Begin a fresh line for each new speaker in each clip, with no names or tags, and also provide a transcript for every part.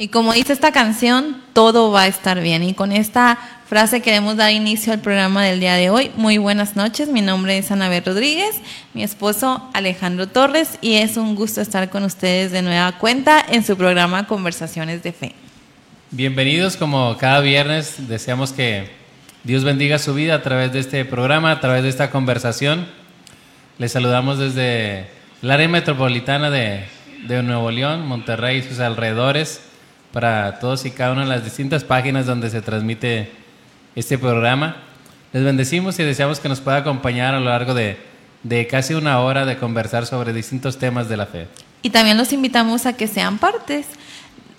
Y como dice esta canción, todo va a estar bien. Y con esta frase queremos dar inicio al programa del día de hoy. Muy buenas noches, mi nombre es Anabel Rodríguez, mi esposo Alejandro Torres y es un gusto estar con ustedes de nueva cuenta en su programa Conversaciones de Fe.
Bienvenidos como cada viernes, deseamos que Dios bendiga su vida a través de este programa, a través de esta conversación. Les saludamos desde el área metropolitana de, de Nuevo León, Monterrey y sus alrededores para todos y cada una de las distintas páginas donde se transmite este programa. Les bendecimos y deseamos que nos pueda acompañar a lo largo de, de casi una hora de conversar sobre distintos temas de la fe.
Y también los invitamos a que sean partes,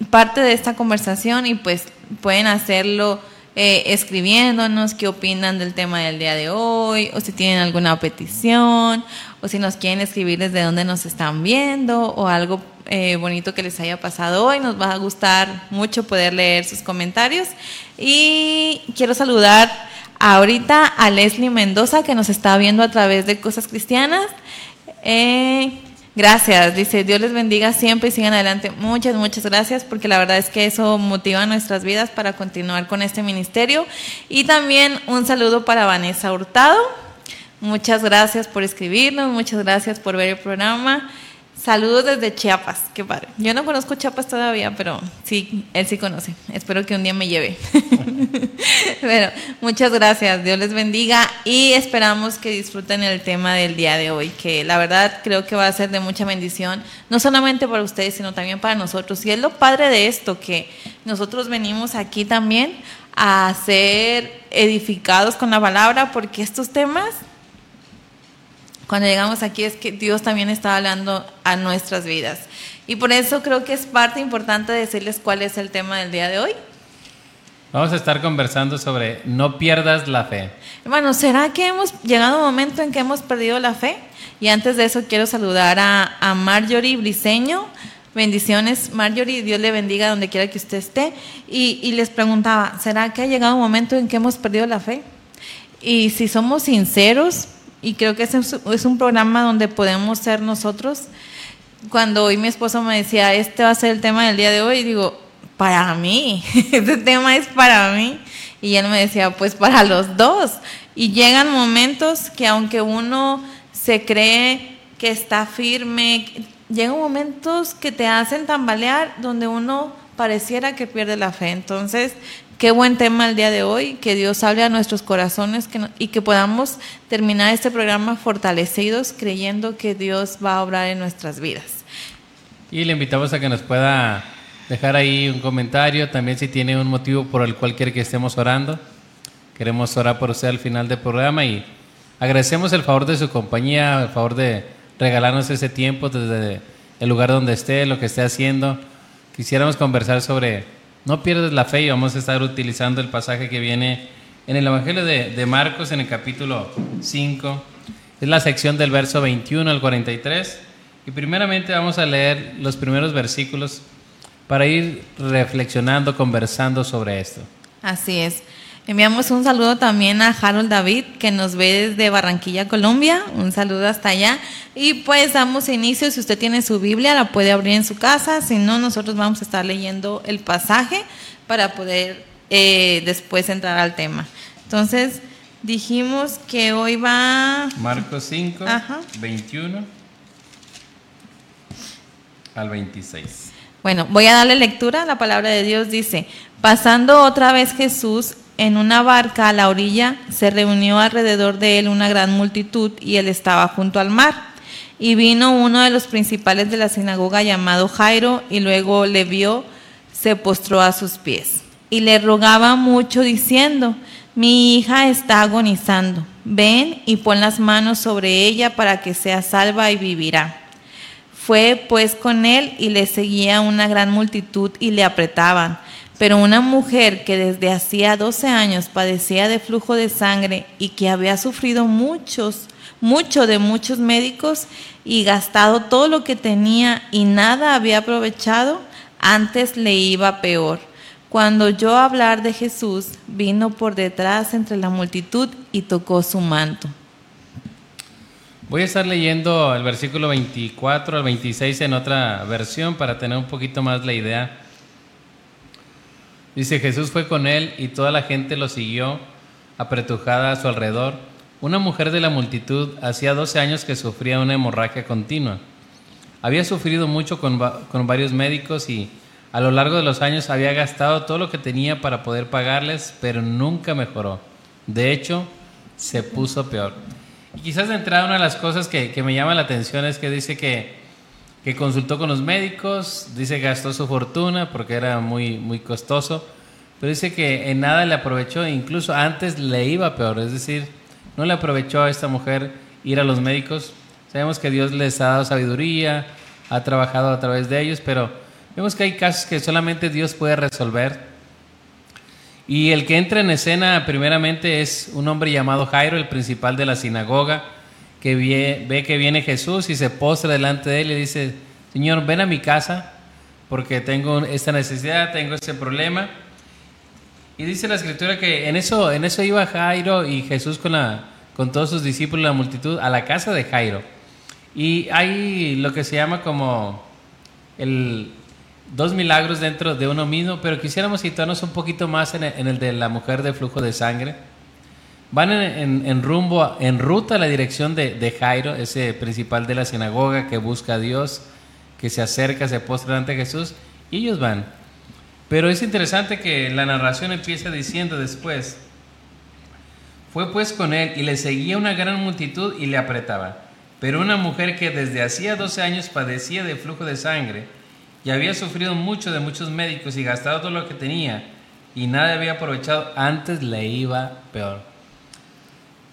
parte de esta conversación y pues pueden hacerlo eh, escribiéndonos qué opinan del tema del día de hoy, o si tienen alguna petición, o si nos quieren escribir desde dónde nos están viendo, o algo eh, bonito que les haya pasado hoy. Nos va a gustar mucho poder leer sus comentarios. Y quiero saludar ahorita a Leslie Mendoza, que nos está viendo a través de Cosas Cristianas. Eh, Gracias, dice, Dios les bendiga siempre y sigan adelante. Muchas, muchas gracias, porque la verdad es que eso motiva nuestras vidas para continuar con este ministerio. Y también un saludo para Vanessa Hurtado. Muchas gracias por escribirnos, muchas gracias por ver el programa. Saludos desde Chiapas, qué padre. Yo no conozco Chiapas todavía, pero sí, él sí conoce. Espero que un día me lleve. pero muchas gracias, Dios les bendiga y esperamos que disfruten el tema del día de hoy, que la verdad creo que va a ser de mucha bendición, no solamente para ustedes, sino también para nosotros. Y es lo padre de esto, que nosotros venimos aquí también a ser edificados con la palabra, porque estos temas cuando llegamos aquí es que Dios también está hablando a nuestras vidas. Y por eso creo que es parte importante decirles cuál es el tema del día de hoy.
Vamos a estar conversando sobre no pierdas la fe.
Hermano, ¿será que hemos llegado a un momento en que hemos perdido la fe? Y antes de eso quiero saludar a, a Marjorie Briseño. Bendiciones, Marjorie, Dios le bendiga donde quiera que usted esté. Y, y les preguntaba, ¿será que ha llegado un momento en que hemos perdido la fe? Y si somos sinceros, y creo que es un programa donde podemos ser nosotros. Cuando hoy mi esposo me decía, este va a ser el tema del día de hoy, digo, para mí, este tema es para mí. Y él me decía, pues para los dos. Y llegan momentos que aunque uno se cree que está firme, llegan momentos que te hacen tambalear donde uno pareciera que pierde la fe. Entonces, Qué buen tema el día de hoy, que Dios hable a nuestros corazones y que podamos terminar este programa fortalecidos creyendo que Dios va a obrar en nuestras vidas.
Y le invitamos a que nos pueda dejar ahí un comentario, también si tiene un motivo por el cual quiere que estemos orando. Queremos orar por usted al final del programa y agradecemos el favor de su compañía, el favor de regalarnos ese tiempo desde el lugar donde esté, lo que esté haciendo. Quisiéramos conversar sobre no pierdes la fe y vamos a estar utilizando el pasaje que viene en el Evangelio de, Marcos en el capítulo 5. Es la sección del verso 21 al 43. Y primeramente vamos a leer los primeros versículos para ir reflexionando, conversando sobre esto.
Así es. Enviamos un saludo también a Harold David, que nos ve desde Barranquilla, Colombia. Un saludo hasta allá. Y pues damos inicio, si usted tiene su Biblia, la puede abrir en su casa. Si no, nosotros vamos a estar leyendo el pasaje para poder eh, después entrar al tema. Entonces, dijimos que hoy va...
Marcos 5, 21 al 26.
Bueno, voy a darle lectura. La palabra de Dios dice, pasando otra vez Jesús en una barca a la orilla, se reunió alrededor de él una gran multitud y él estaba junto al mar. Y vino uno de los principales de la sinagoga llamado Jairo y luego le vio, se postró a sus pies y le rogaba mucho diciendo, mi hija está agonizando, ven y pon las manos sobre ella para que sea salva y vivirá. Fue pues con él y le seguía una gran multitud y le apretaban. Pero una mujer que desde hacía 12 años padecía de flujo de sangre y que había sufrido muchos, mucho de muchos médicos y gastado todo lo que tenía y nada había aprovechado, antes le iba peor. Cuando oyó hablar de Jesús, vino por detrás entre la multitud y tocó su manto.
Voy a estar leyendo el versículo 24 al 26 en otra versión para tener un poquito más la idea Dice, Jesús fue con él y toda la gente lo siguió apretujada a su alrededor. Una mujer de la multitud hacía 12 años que sufría una hemorragia continua. Había sufrido mucho con, con varios médicos y a lo largo de los años había gastado todo lo que tenía para poder pagarles, pero nunca mejoró. De hecho, se puso peor. Y quizás de entrada una de las cosas que, que me llama la atención es que dice que, que, consultó con los médicos, dice gastó su fortuna porque era muy, muy costoso, pero dice que en nada le aprovechó, incluso antes le iba peor, es decir, no le aprovechó a esta mujer ir a los médicos. Sabemos que Dios les ha dado sabiduría, ha trabajado a través de ellos, pero vemos que hay casos que solamente Dios puede resolver y el que entra en escena primeramente es un hombre llamado Jairo, el principal de la sinagoga, que ve, que viene Jesús y se postra delante de él y dice, Señor, ven a mi casa porque tengo esta necesidad, tengo este problema. Y dice la escritura que en eso, en eso iba Jairo y Jesús con, la, con todos sus discípulos, la multitud, a la casa de Jairo. Y hay lo que se llama como el, dos milagros dentro de uno mismo, pero quisiéramos situarnos un poquito más en el, de la mujer de flujo de sangre. Van en, rumbo, en ruta a la dirección de, Jairo, ese principal de la sinagoga que busca a Dios, que se acerca, se postra ante Jesús, y ellos van. Pero es interesante que la narración empieza diciendo después, fue pues con él y le seguía una gran multitud y le apretaba. Pero una mujer que desde hacía 12 años padecía de flujo de sangre, y había sufrido mucho de muchos médicos y gastado todo lo que tenía y nada había aprovechado, antes le iba peor.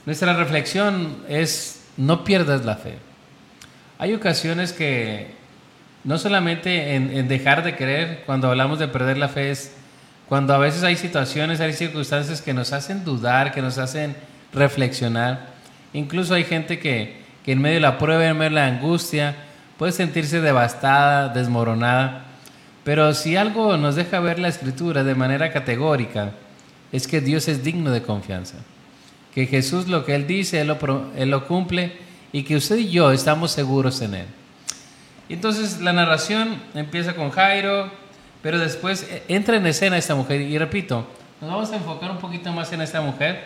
Nuestra reflexión es, no pierdas la fe. Hay ocasiones que no solamente en, dejar de creer, cuando hablamos de perder la fe, es cuando a veces hay situaciones, hay circunstancias que nos hacen dudar, que nos hacen reflexionar. Incluso hay gente que, que en medio de la prueba, en medio de la angustia, puede sentirse devastada, desmoronada, pero si algo nos deja ver la escritura de manera categórica, es que Dios es digno de confianza, que Jesús lo que Él dice, Él lo, cumple y que usted y yo estamos seguros en Él. Entonces la narración empieza con Jairo, pero después e, entra en escena esta mujer y repito, nos vamos a enfocar un poquito más en esta mujer,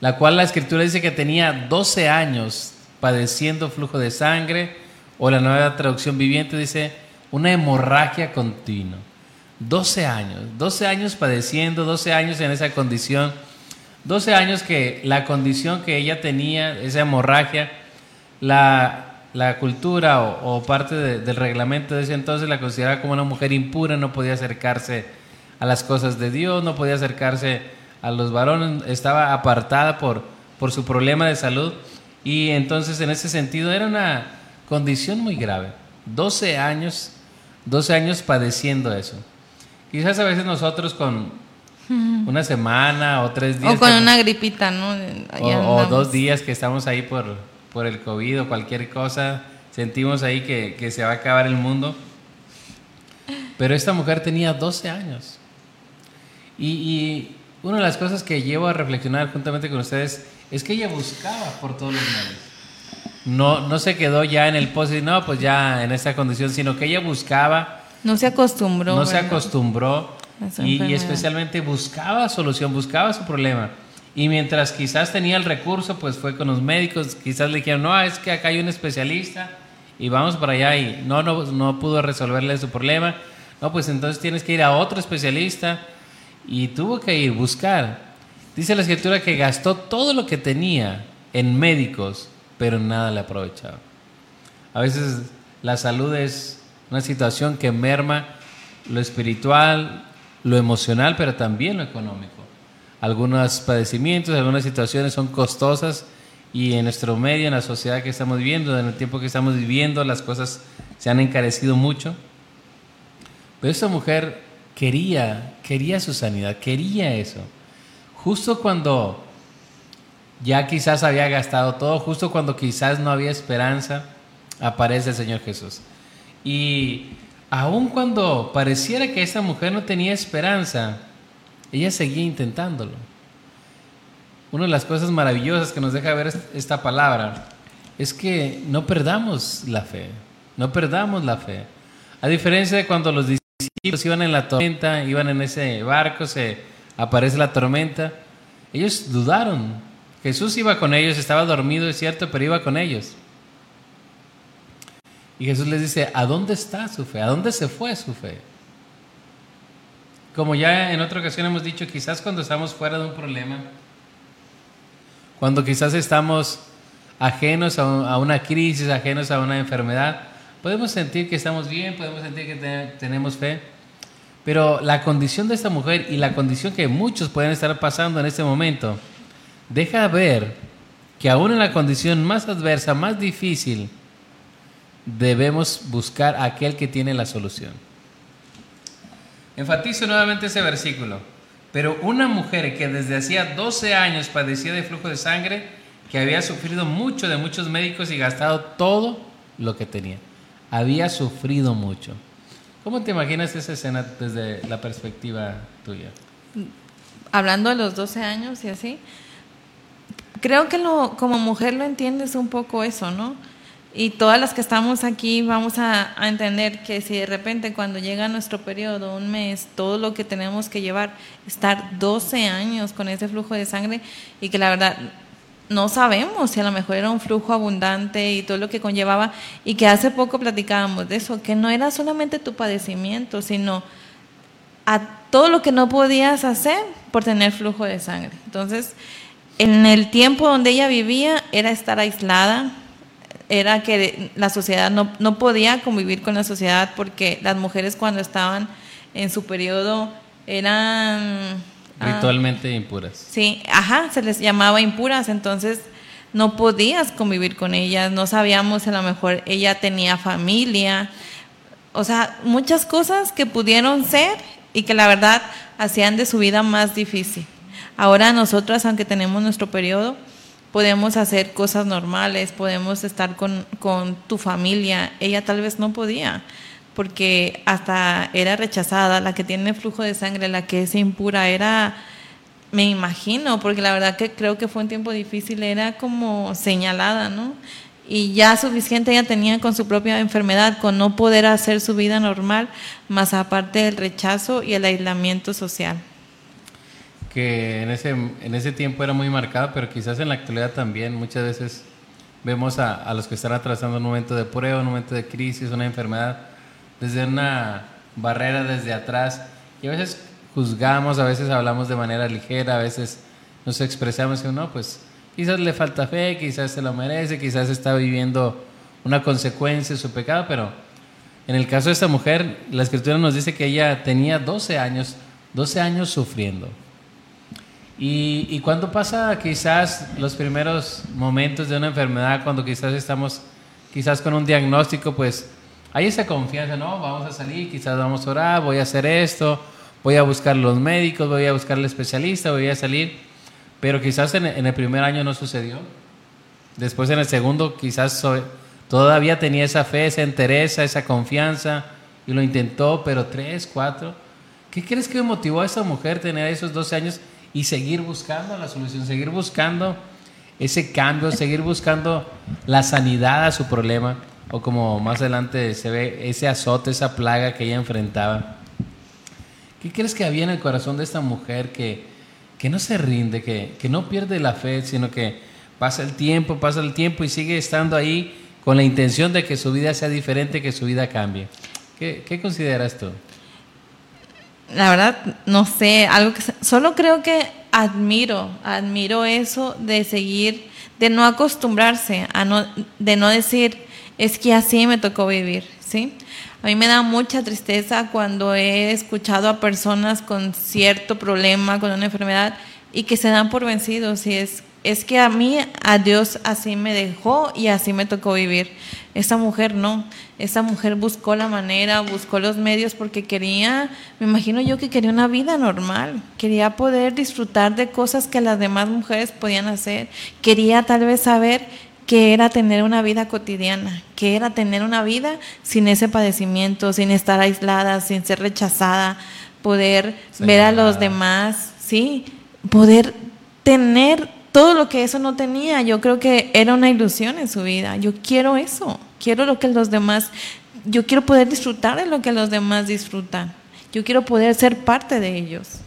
la cual la escritura dice que tenía 12 años padeciendo flujo de sangre, o la nueva traducción viviente dice una hemorragia continua. 12 años, 12 años padeciendo, 12 años en esa condición, 12 años que la condición que ella tenía, esa hemorragia, la, cultura o, parte del reglamento de ese entonces la consideraba como una mujer impura, no podía acercarse a las cosas de Dios, no podía acercarse a los varones, estaba apartada por, por su problema de salud. Y entonces en ese sentido era una condición muy grave. 12 años, 12 años padeciendo eso. Quizás a veces nosotros con una semana o tres días.
O con una gripita, ¿no?
O, dos días que estamos ahí por, por el COVID o cualquier cosa, sentimos ahí que, que se va a acabar el mundo. Pero esta mujer tenía 12 años. Y, y, una de las cosas que llevo a reflexionar juntamente con ustedes es que ella buscaba por todos los medios. No, no se quedó ya en el post y no, pues ya en esta condición, sino que ella buscaba.
No se acostumbró.
No se acostumbró y, y, especialmente buscaba solución, buscaba su problema. Y mientras quizás tenía el recurso, pues fue con los médicos, quizás le dijeron, no, es que acá hay un especialista y vamos para allá y no, no, no pudo resolverle su problema. No, pues entonces tienes que ir a otro especialista y tuvo que ir, buscar. Dice la escritura que gastó todo lo que tenía en médicos, pero nada le aprovechaba. A veces la salud es una situación que merma lo espiritual, lo emocional, pero también lo económico. Algunos padecimientos, algunas situaciones son costosas y en nuestro medio, en la sociedad que estamos viviendo, en el tiempo que estamos viviendo, las cosas se han encarecido mucho. Pero esta mujer quería, quería su sanidad, quería eso justo cuando ya quizás había gastado todo, justo cuando quizás no había esperanza, aparece el Señor Jesús. Y aun cuando pareciera que esta mujer no tenía esperanza, ella seguía intentándolo. Una de las cosas maravillosas que nos deja ver esta palabra es que no perdamos la fe, no perdamos la fe. A diferencia de cuando los discípulos iban en la tormenta, iban en ese barco, se aparece la tormenta. Ellos dudaron. Jesús iba con ellos, estaba dormido, es cierto, pero iba con ellos. Y Jesús les dice, ¿a dónde está su fe? ¿A dónde se fue su fe? Como ya en otra ocasión hemos dicho, quizás cuando estamos fuera de un problema, cuando quizás estamos ajenos a una crisis, ajenos a una enfermedad, podemos sentir que estamos bien, podemos sentir que tenemos fe, pero la condición de esta mujer y la condición que muchos pueden estar pasando en este momento, deja ver que aún en la condición más adversa, más difícil, debemos buscar a aquel que tiene la solución. Enfatizo nuevamente ese versículo. Pero una mujer que desde hacía 12 años padecía de flujo de sangre, que había sufrido mucho de muchos médicos y gastado todo lo que tenía. Había sufrido mucho. ¿Cómo te imaginas esa escena desde la perspectiva tuya?
Hablando de los 12 años y así, creo que lo, como mujer lo entiendes un poco eso, ¿no? Y todas las que estamos aquí vamos a, entender que si de repente cuando llega nuestro periodo, un mes, todo lo que tenemos que llevar, estar 12 años con ese flujo de sangre y que la verdad no sabemos si a lo mejor era un flujo abundante y todo lo que conllevaba y que hace poco platicábamos de eso, que no era solamente tu padecimiento, sino a todo lo que no podías hacer por tener flujo de sangre. Entonces, en el tiempo donde ella vivía era estar aislada, era que la sociedad no, no podía convivir con la sociedad porque las mujeres cuando estaban en su periodo eran...
Ah, Ritualmente impuras.
Sí, ajá, se les llamaba impuras, entonces no podías convivir con ellas, no sabíamos a lo mejor ella tenía familia, o sea, muchas cosas que pudieron ser y que la verdad hacían de su vida más difícil. Ahora nosotras, aunque tenemos nuestro periodo, podemos hacer cosas normales, podemos estar con, con, tu familia. Ella tal vez no podía, porque hasta era rechazada, la que tiene flujo de sangre, la que es impura, era, me imagino, porque la verdad que creo que fue un tiempo difícil, era como señalada, ¿no? Y ya suficiente ella tenía con su propia enfermedad, con no poder hacer su vida normal, más aparte del rechazo y el aislamiento social
que en ese, en ese tiempo era muy marcada, pero quizás en la actualidad también muchas veces vemos a, a, los que están atravesando un momento de prueba, un momento de crisis, una enfermedad, desde una barrera, desde atrás, y a veces juzgamos, a veces hablamos de manera ligera, a veces nos expresamos que no, pues quizás le falta fe, quizás se lo merece, quizás está viviendo una consecuencia de su pecado, pero en el caso de esta mujer, la escritura nos dice que ella tenía 12 años, 12 años sufriendo. Y, y, cuando pasa quizás los primeros momentos de una enfermedad, cuando quizás estamos quizás con un diagnóstico, pues hay esa confianza, ¿no? Vamos a salir, quizás vamos a orar, voy a hacer esto, voy a buscar los médicos, voy a buscar el especialista, voy a salir. Pero quizás en el primer año no sucedió. Después en el segundo quizás todavía tenía esa fe, esa entereza, esa confianza y lo intentó, pero tres, cuatro. ¿Qué crees que motivó a esa mujer tener esos 12 años? Y seguir buscando la solución, seguir buscando ese cambio, seguir buscando la sanidad a su problema, o como más adelante se ve, ese azote, esa plaga que ella enfrentaba. ¿Qué crees que había en el corazón de esta mujer que, que no se rinde, que, que no pierde la fe, sino que pasa el tiempo, pasa el tiempo y sigue estando ahí con la intención de que su vida sea diferente, que su vida cambie? ¿Qué, qué consideras tú?
La verdad, no sé, algo solo creo que admiro, admiro eso de seguir, de no acostumbrarse, a no, de no decir, es que así me tocó vivir, ¿sí? A mí me da mucha tristeza cuando he escuchado a personas con cierto problema, con una enfermedad, y que se dan por vencidos, y es es que a mí, a Dios así me dejó y así me tocó vivir. Esa mujer no, esa mujer buscó la manera, buscó los medios porque quería, me imagino yo que quería una vida normal, quería poder disfrutar de cosas que las demás mujeres podían hacer, quería tal vez saber qué era tener una vida cotidiana, qué era tener una vida sin ese padecimiento, sin estar aislada, sin ser rechazada, poder ver a los demás, sí, poder tener todo lo que eso no tenía. Yo creo que era una ilusión en su vida. Yo quiero eso. Quiero lo que los demás, yo quiero poder disfrutar de lo que los demás disfrutan. Yo quiero poder ser parte de ellos.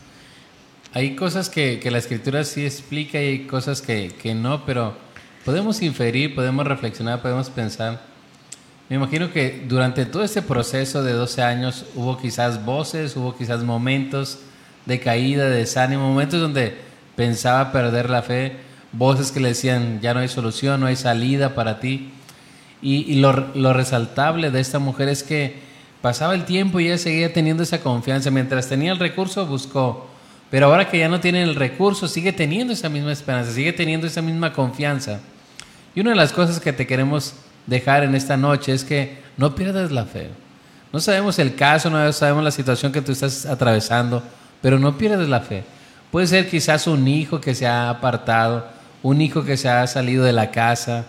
Hay cosas que, la escritura sí explica y hay cosas que, que no, pero podemos inferir, podemos reflexionar, podemos pensar. Me imagino que durante todo este proceso de 12 años hubo quizás voces, hubo quizás momentos de caída, de desánimo, momentos donde pensaba perder la fe, voces que le decían, ya no hay solución, no hay salida para ti. Y, lo, lo, resaltable de esta mujer es que pasaba el tiempo y ella seguía teniendo esa confianza. Mientras tenía el recurso, buscó. Pero ahora que ya no tiene el recurso, sigue teniendo esa misma esperanza, sigue teniendo esa misma confianza. Y una de las cosas que te queremos dejar en esta noche es que no pierdas la fe. No sabemos el caso, no sabemos la situación que tú estás atravesando, pero no pierdas la fe. Puede ser quizás un hijo que se ha apartado, un hijo que se ha salido de la casa,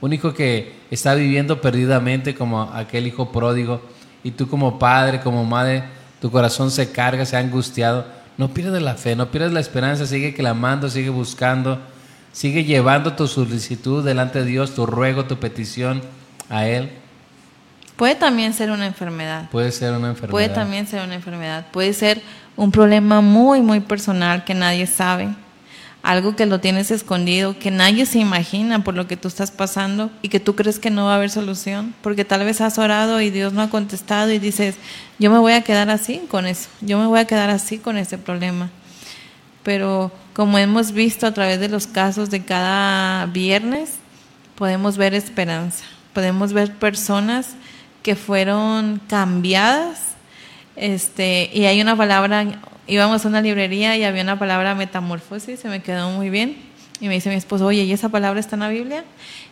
un hijo que está viviendo perdidamente como aquel hijo pródigo, y tú como padre, como madre, tu corazón se carga, se ha angustiado. No pierdas la fe, no pierdas la esperanza, sigue clamando, sigue buscando, sigue llevando tu solicitud delante de Dios, tu ruego, tu petición a Él.
Puede también ser una enfermedad.
Puede ser una enfermedad.
Puede también ser una enfermedad. Puede ser un problema muy, muy personal que nadie sabe algo que lo tienes escondido, que nadie se imagina por lo que tú estás pasando y que tú crees que no va a haber solución, porque tal vez has orado y Dios no ha contestado y dices, yo me voy a quedar así con eso, yo me voy a quedar así con ese problema. Pero como hemos visto a través de los casos de cada viernes, podemos ver esperanza, podemos ver personas que fueron cambiadas, este, y hay una palabra íbamos a una librería y había una palabra metamorfosis, se me quedó muy bien. Y me dice mi esposo, oye, ¿y esa palabra está en la Biblia?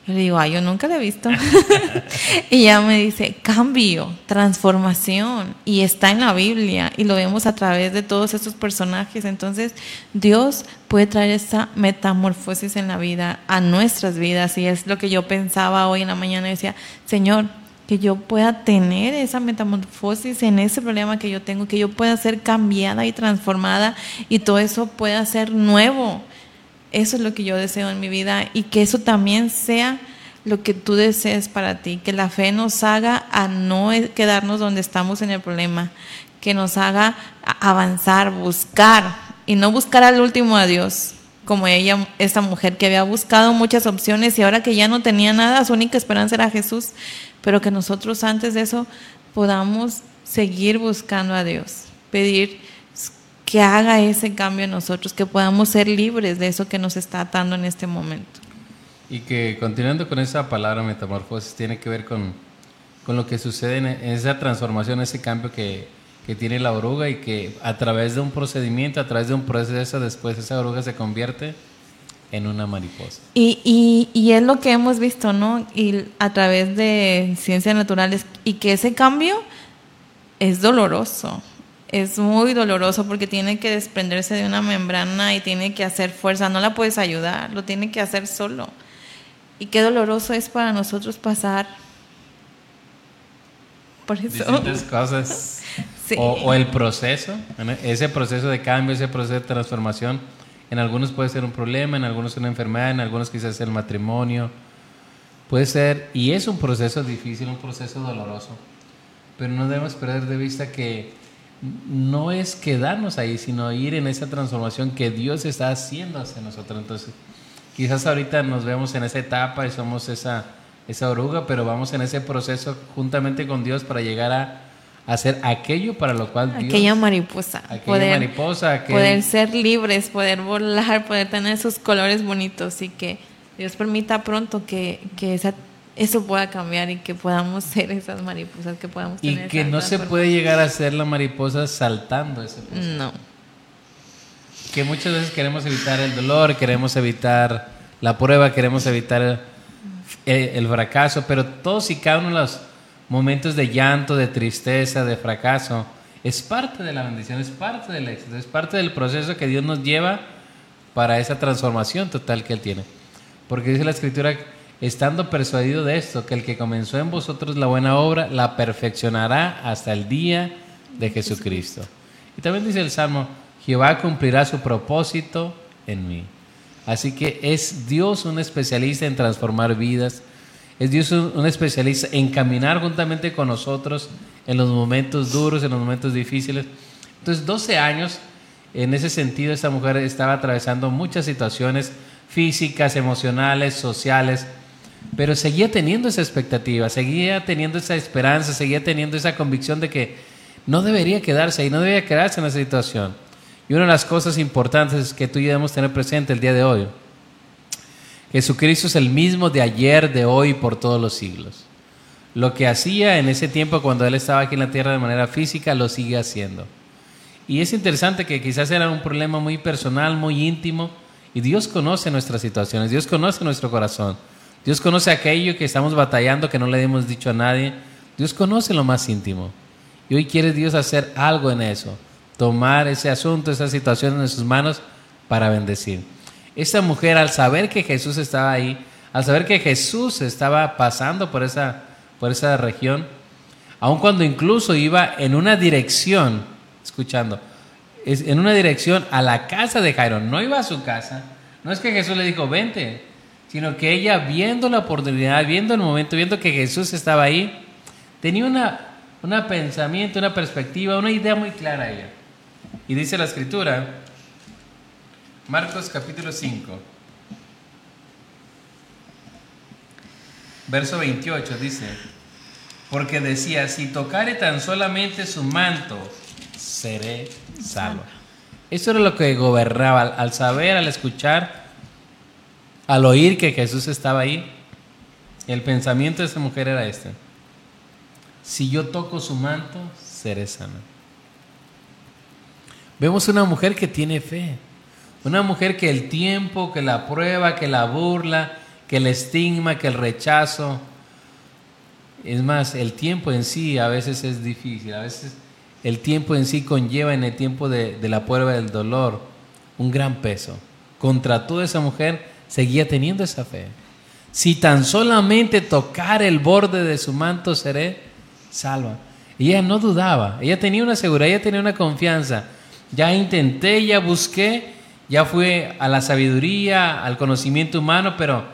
Yo le digo, ay, yo nunca la he visto. y ella me dice, cambio, transformación, y está en la Biblia, y lo vemos a través de todos estos personajes. Entonces, Dios puede traer esa metamorfosis en la vida, a nuestras vidas, y es lo que yo pensaba hoy en la mañana. Decía, Señor, que yo pueda tener esa metamorfosis en ese problema que yo tengo, que yo pueda ser cambiada y transformada y todo eso pueda ser nuevo. Eso es lo que yo deseo en mi vida y que eso también sea lo que tú desees para ti, que la fe nos haga a no quedarnos donde estamos en el problema, que nos haga avanzar, buscar y no buscar al último a Dios, como ella, esta mujer que había buscado muchas opciones y ahora que ya no tenía nada, su única esperanza era Jesús, pero que nosotros antes de eso podamos seguir buscando a Dios, pedir que haga ese cambio en nosotros, que podamos ser libres de eso que nos está atando en este momento.
Y que continuando con esa palabra metamorfosis, tiene que ver con, con lo que sucede en esa transformación, ese cambio que, que tiene la oruga y que a través de un procedimiento, a través de un proceso, después esa oruga se convierte en una mariposa.
Y, y, y, es lo que hemos visto, ¿no? Y a través de ciencias naturales, y que ese cambio es doloroso, es muy doloroso porque tiene que desprenderse de una membrana y tiene que hacer fuerza, no la puedes ayudar, lo tiene que hacer solo. Y qué doloroso es para nosotros pasar por eso.
cosas. O, o el proceso, ese proceso de cambio, ese proceso de transformación en algunos puede ser un problema, en algunos una enfermedad, en algunos quizás el matrimonio. Puede ser, y es un proceso difícil, un proceso doloroso. Pero no debemos perder de vista que no es quedarnos ahí, sino ir en esa transformación que Dios está haciendo hacia nosotros. Entonces, quizás ahorita nos vemos en esa etapa y somos esa, esa oruga, pero vamos en ese proceso juntamente con Dios para llegar a hacer aquello para lo cual
Dios... Aquella mariposa.
Aquella poder, mariposa.
Poder ser libres, poder volar, poder tener esos colores bonitos y que Dios permita pronto que, que esa, eso pueda cambiar y que podamos ser esas mariposas, que podamos
Y que no se puede llegar a ser la mariposa saltando ese proceso.
No.
Que muchas veces queremos evitar el dolor, queremos evitar la prueba, queremos evitar el, el fracaso, pero todos y cada uno de los momentos de llanto, de tristeza, de fracaso, es parte de la bendición, es parte del éxito, es parte del proceso que Dios nos lleva para esa transformación total que Él tiene. Porque dice la Escritura, estando persuadido de esto, que el que comenzó en vosotros la buena obra, la perfeccionará hasta el día de Jesucristo. Y también dice el Salmo, Jehová cumplirá su propósito en mí. Así que es Dios un especialista en transformar vidas, Es Dios un, especialista en caminar juntamente con nosotros en los momentos duros, en los momentos difíciles. Entonces, 12 años, en ese sentido, esta mujer estaba atravesando muchas situaciones físicas, emocionales, sociales, pero seguía teniendo esa expectativa, seguía teniendo esa esperanza, seguía teniendo esa convicción de que no debería quedarse ahí, no debería quedarse en esa situación. Y una de las cosas importantes que tú y yo debemos tener presente el día de hoy, Jesucristo es el mismo de ayer, de hoy, por todos los siglos. Lo que hacía en ese tiempo cuando Él estaba aquí en la tierra de manera física, lo sigue haciendo. Y es interesante que quizás era un problema muy personal, muy íntimo, y Dios conoce nuestras situaciones, Dios conoce nuestro corazón, Dios conoce aquello que estamos batallando, que no le hemos dicho a nadie, Dios conoce lo más íntimo. Y hoy quiere Dios hacer algo en eso, tomar ese asunto, esa situación en sus manos para bendecir. Esta mujer al saber que Jesús estaba ahí, al saber que Jesús estaba pasando por esa, por esa región, aun cuando incluso iba en una dirección, escuchando, en una dirección a la casa de Jairo, no iba a su casa, no es que Jesús le dijo, vente, sino que ella viendo la oportunidad, viendo el momento, viendo que Jesús estaba ahí, tenía una, una pensamiento, una perspectiva, una idea muy clara ella. Y dice la escritura, Marcos capítulo 5, verso 28 dice, porque decía, si tocare tan solamente su manto, seré salvo. Eso era lo que gobernaba, al saber, al escuchar, al oír que Jesús estaba ahí, el pensamiento de esa mujer era este. Si yo toco su manto, seré sana. Vemos una mujer que tiene fe. Una mujer que el tiempo, que la prueba, que la burla, que el estigma, que el rechazo. Es más, el tiempo en sí a veces es difícil. A veces el tiempo en sí conlleva en el tiempo de, de la prueba del dolor un gran peso. Contra toda esa mujer seguía teniendo esa fe. Si tan solamente tocar el borde de su manto seré salva. Ella no dudaba, ella tenía una seguridad, ella tenía una confianza. Ya intenté, ya busqué, ya fui a la sabiduría, al conocimiento humano, pero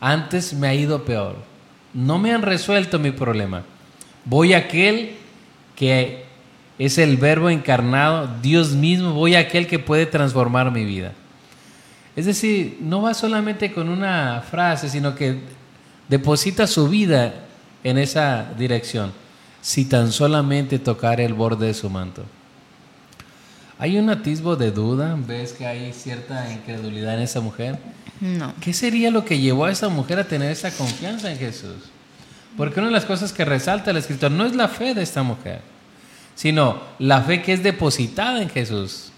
antes me ha ido peor. No me han resuelto mi problema. Voy a aquel que es el verbo encarnado, Dios mismo, voy a aquel que puede transformar mi vida. Es decir, no va solamente con una frase, sino que deposita su vida en esa dirección si tan solamente tocar el borde de su manto. ¿Hay un atisbo de duda? ¿Ves que hay cierta incredulidad en esa mujer?
No.
¿Qué sería lo que llevó a esa mujer a tener esa confianza en Jesús? Porque una de las cosas que resalta el escritor no es la fe de esta mujer, sino la fe que es depositada en Jesús.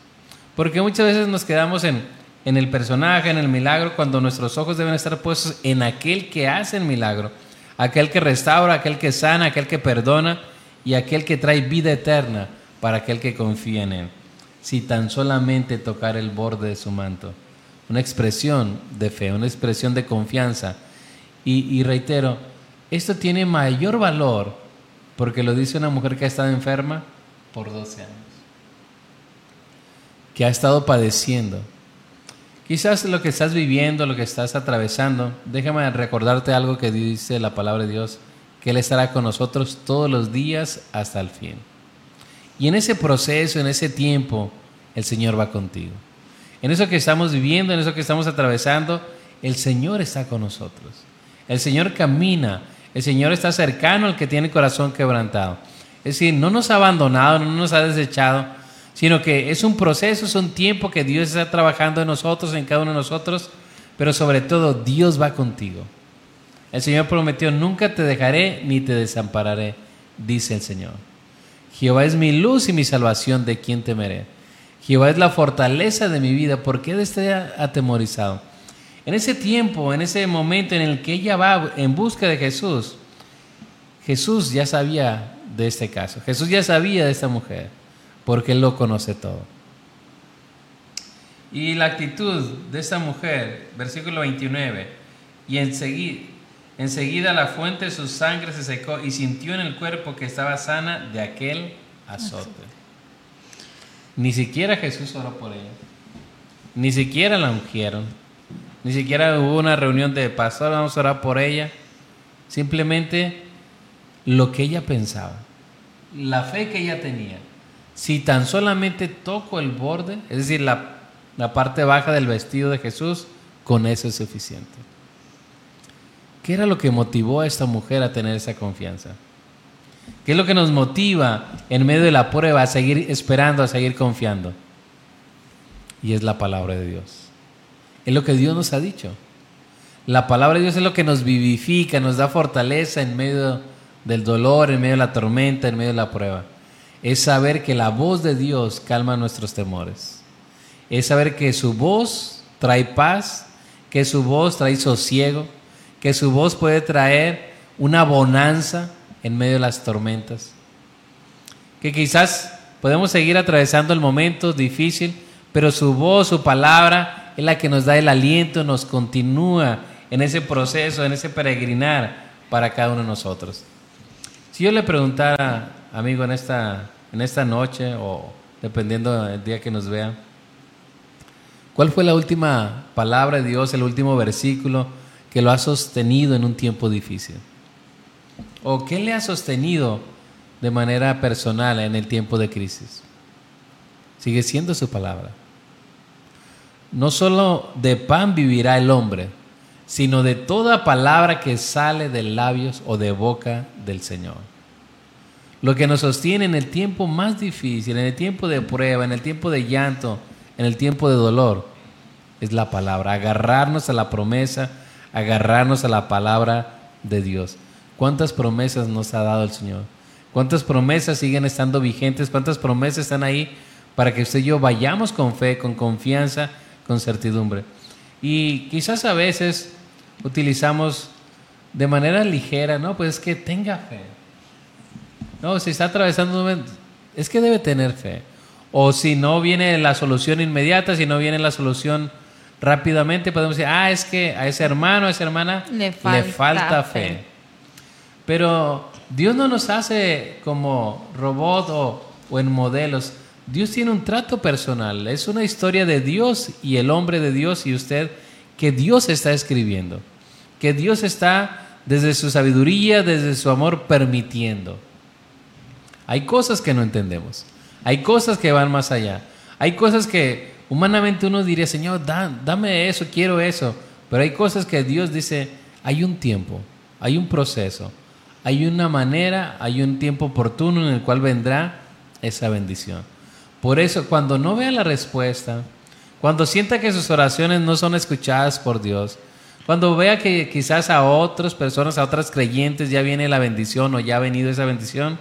Porque muchas veces nos quedamos en, en el personaje, en el milagro, cuando nuestros ojos deben estar puestos en aquel que hace el milagro aquel que restaura, aquel que sana, aquel que perdona y aquel que trae vida eterna para aquel que confía en él. Si tan solamente tocar el borde de su manto, una expresión de fe, una expresión de confianza. Y, reitero, esto tiene mayor valor porque lo dice una mujer que ha estado enferma por 12 años, que ha estado padeciendo, Quizás lo que estás viviendo, lo que estás atravesando, déjame recordarte algo que dice la palabra de Dios, que Él estará con nosotros todos los días hasta el fin. Y en ese proceso, en ese tiempo, el Señor va contigo. En eso que estamos viviendo, en eso que estamos atravesando, el Señor está con nosotros. El Señor camina, el Señor está cercano al que tiene el corazón quebrantado. Es decir, no nos ha abandonado, no nos ha desechado, sino que es un proceso, es un tiempo que Dios está trabajando en nosotros, en cada uno de nosotros, pero sobre todo Dios va contigo. El Señor prometió, nunca te dejaré ni te desampararé, dice el Señor. Jehová es mi luz y mi salvación, ¿de quien temeré? Jehová es la fortaleza de mi vida, ¿por qué estar atemorizado? En ese tiempo, en ese momento en el que ella va en busca de Jesús, Jesús ya sabía de este caso, Jesús ya sabía de esta mujer porque Él lo conoce todo. Y la actitud de esta mujer, versículo 29, y enseguida, enseguida la fuente de su sangre se secó y sintió en el cuerpo que estaba sana de aquel azote. Ni siquiera Jesús oró por ella, ni siquiera la ungieron, ni siquiera hubo una reunión de pastor, vamos a orar por ella. simplemente lo que ella pensaba, la fe que ella tenía. Si tan solamente toco el borde, es decir, la, la parte baja del vestido de Jesús, con eso es suficiente. ¿Qué era lo que motivó a esta mujer a tener esa confianza? ¿Qué es lo que nos motiva en medio de la prueba a seguir esperando, a seguir confiando? Y es la palabra de Dios. Es lo que Dios nos ha dicho. La palabra de Dios es lo que nos vivifica, nos da fortaleza en medio del dolor, en medio de la tormenta, en medio de la prueba. Es saber que la voz de Dios calma nuestros temores. Es saber que su voz trae paz, que su voz trae sosiego, que su voz puede traer una bonanza en medio de las tormentas. Que quizás podemos seguir atravesando el momento difícil, pero su voz, su palabra es la que nos da el aliento, nos continúa en ese proceso, en ese peregrinar para cada uno de nosotros. Si yo le preguntara, amigo, en esta, en esta noche o dependiendo del día que nos vea, ¿cuál fue la última palabra de Dios, el último versículo que lo ha sostenido en un tiempo difícil? ¿O qué le ha sostenido de manera personal en el tiempo de crisis? Sigue siendo su palabra. No solo de pan vivirá el hombre, sino de toda palabra que sale de labios o de boca del Señor. Lo que nos sostiene en el tiempo más difícil, en el tiempo de prueba, en el tiempo de llanto, en el tiempo de dolor, es la palabra. Agarrarnos a la promesa, agarrarnos a la palabra de Dios. ¿Cuántas promesas nos ha dado el Señor? ¿Cuántas promesas siguen estando vigentes? ¿Cuántas promesas están ahí para que usted y yo vayamos con fe, con confianza, con certidumbre? Y quizás a veces utilizamos de manera ligera, ¿no? Pues es que tenga fe. No, si está atravesando un momento, es que debe tener fe. O si no viene la solución inmediata, si no viene la solución rápidamente, podemos decir, ah, es que a ese hermano, a esa hermana le falta, fe. Pero Dios no nos hace como robot o, o en modelos. Dios tiene un trato personal. Es una historia de Dios y el hombre de Dios y usted que Dios está escribiendo, que Dios está desde su sabiduría, desde su amor permitiendo. Hay cosas que no entendemos, hay cosas que van más allá, hay cosas que humanamente uno diría, Señor, dame eso, quiero eso, pero hay cosas que Dios dice, hay un tiempo, hay un proceso, hay una manera, hay un tiempo oportuno en el cual vendrá esa bendición. Por eso, cuando no vea la respuesta, cuando sienta que sus oraciones no son escuchadas por Dios, cuando vea que quizás a otras personas, a otras creyentes ya viene la bendición o ya ha venido esa bendición,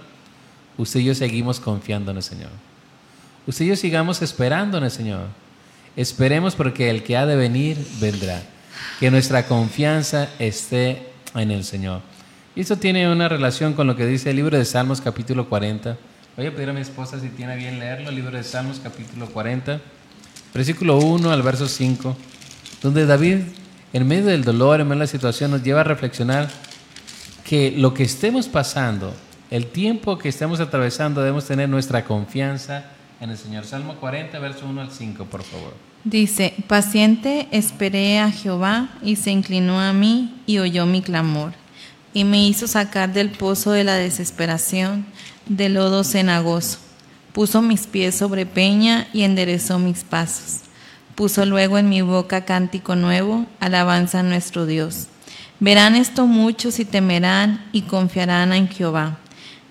usted y yo seguimos confiando en el Señor. Usted y yo sigamos esperando en el Señor. Esperemos porque el que ha de venir vendrá. Que nuestra confianza esté en el Señor. Y esto tiene una relación con lo que dice el libro de Salmos capítulo 40. Voy a pedir a mi esposa si tiene bien leerlo, el libro de Salmos capítulo 40 versículo 1 al verso 5, donde David, en medio del dolor, en medio de la situación, nos lleva a reflexionar que lo que estemos pasando, el tiempo que estemos atravesando, debemos tener nuestra confianza en el Señor. Salmo 40, verso 1 al 5, por favor.
Dice, paciente esperé a Jehová y se inclinó a mí y oyó mi clamor y me hizo sacar del pozo de la desesperación, del lodo cenagoso Puso mis pies sobre peña y enderezó mis pasos. Puso luego en mi boca cántico nuevo, alabanza a nuestro Dios. Verán esto muchos y temerán y confiarán en Jehová.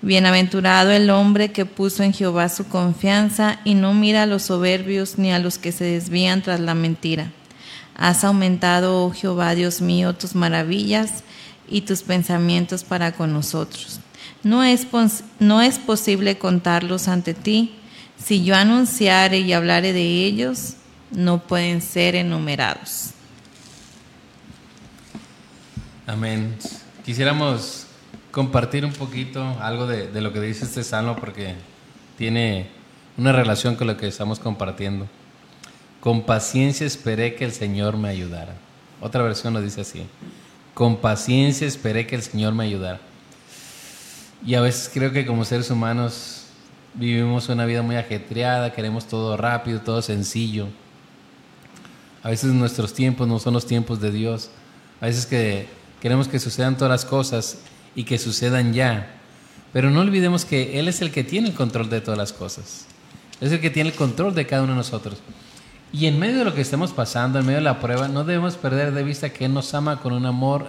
Bienaventurado el hombre que puso en Jehová su confianza y no mira a los soberbios ni a los que se desvían tras la mentira. Has aumentado, oh Jehová Dios mío, tus maravillas y tus pensamientos para con nosotros. No es, no es posible contarlos ante ti. Si yo anunciare y hablare de ellos, no pueden ser enumerados.
Amén. Quisiéramos compartir un poquito algo de, de, lo que dice este salmo porque tiene una relación con lo que estamos compartiendo. Con paciencia esperé que el Señor me ayudara. Otra versión lo dice así. Con paciencia esperé que el Señor me ayudara. Y a veces creo que como seres humanos vivimos una vida muy ajetreada, queremos todo rápido, todo sencillo. A veces nuestros tiempos no son los tiempos de Dios. A veces que queremos que sucedan todas las cosas y que sucedan ya. Pero no olvidemos que Él es el que tiene el control de todas las cosas. Es el que tiene el control de cada uno de nosotros. Y en medio de lo que estemos pasando, en medio de la prueba, no debemos perder de vista que Él nos ama con un amor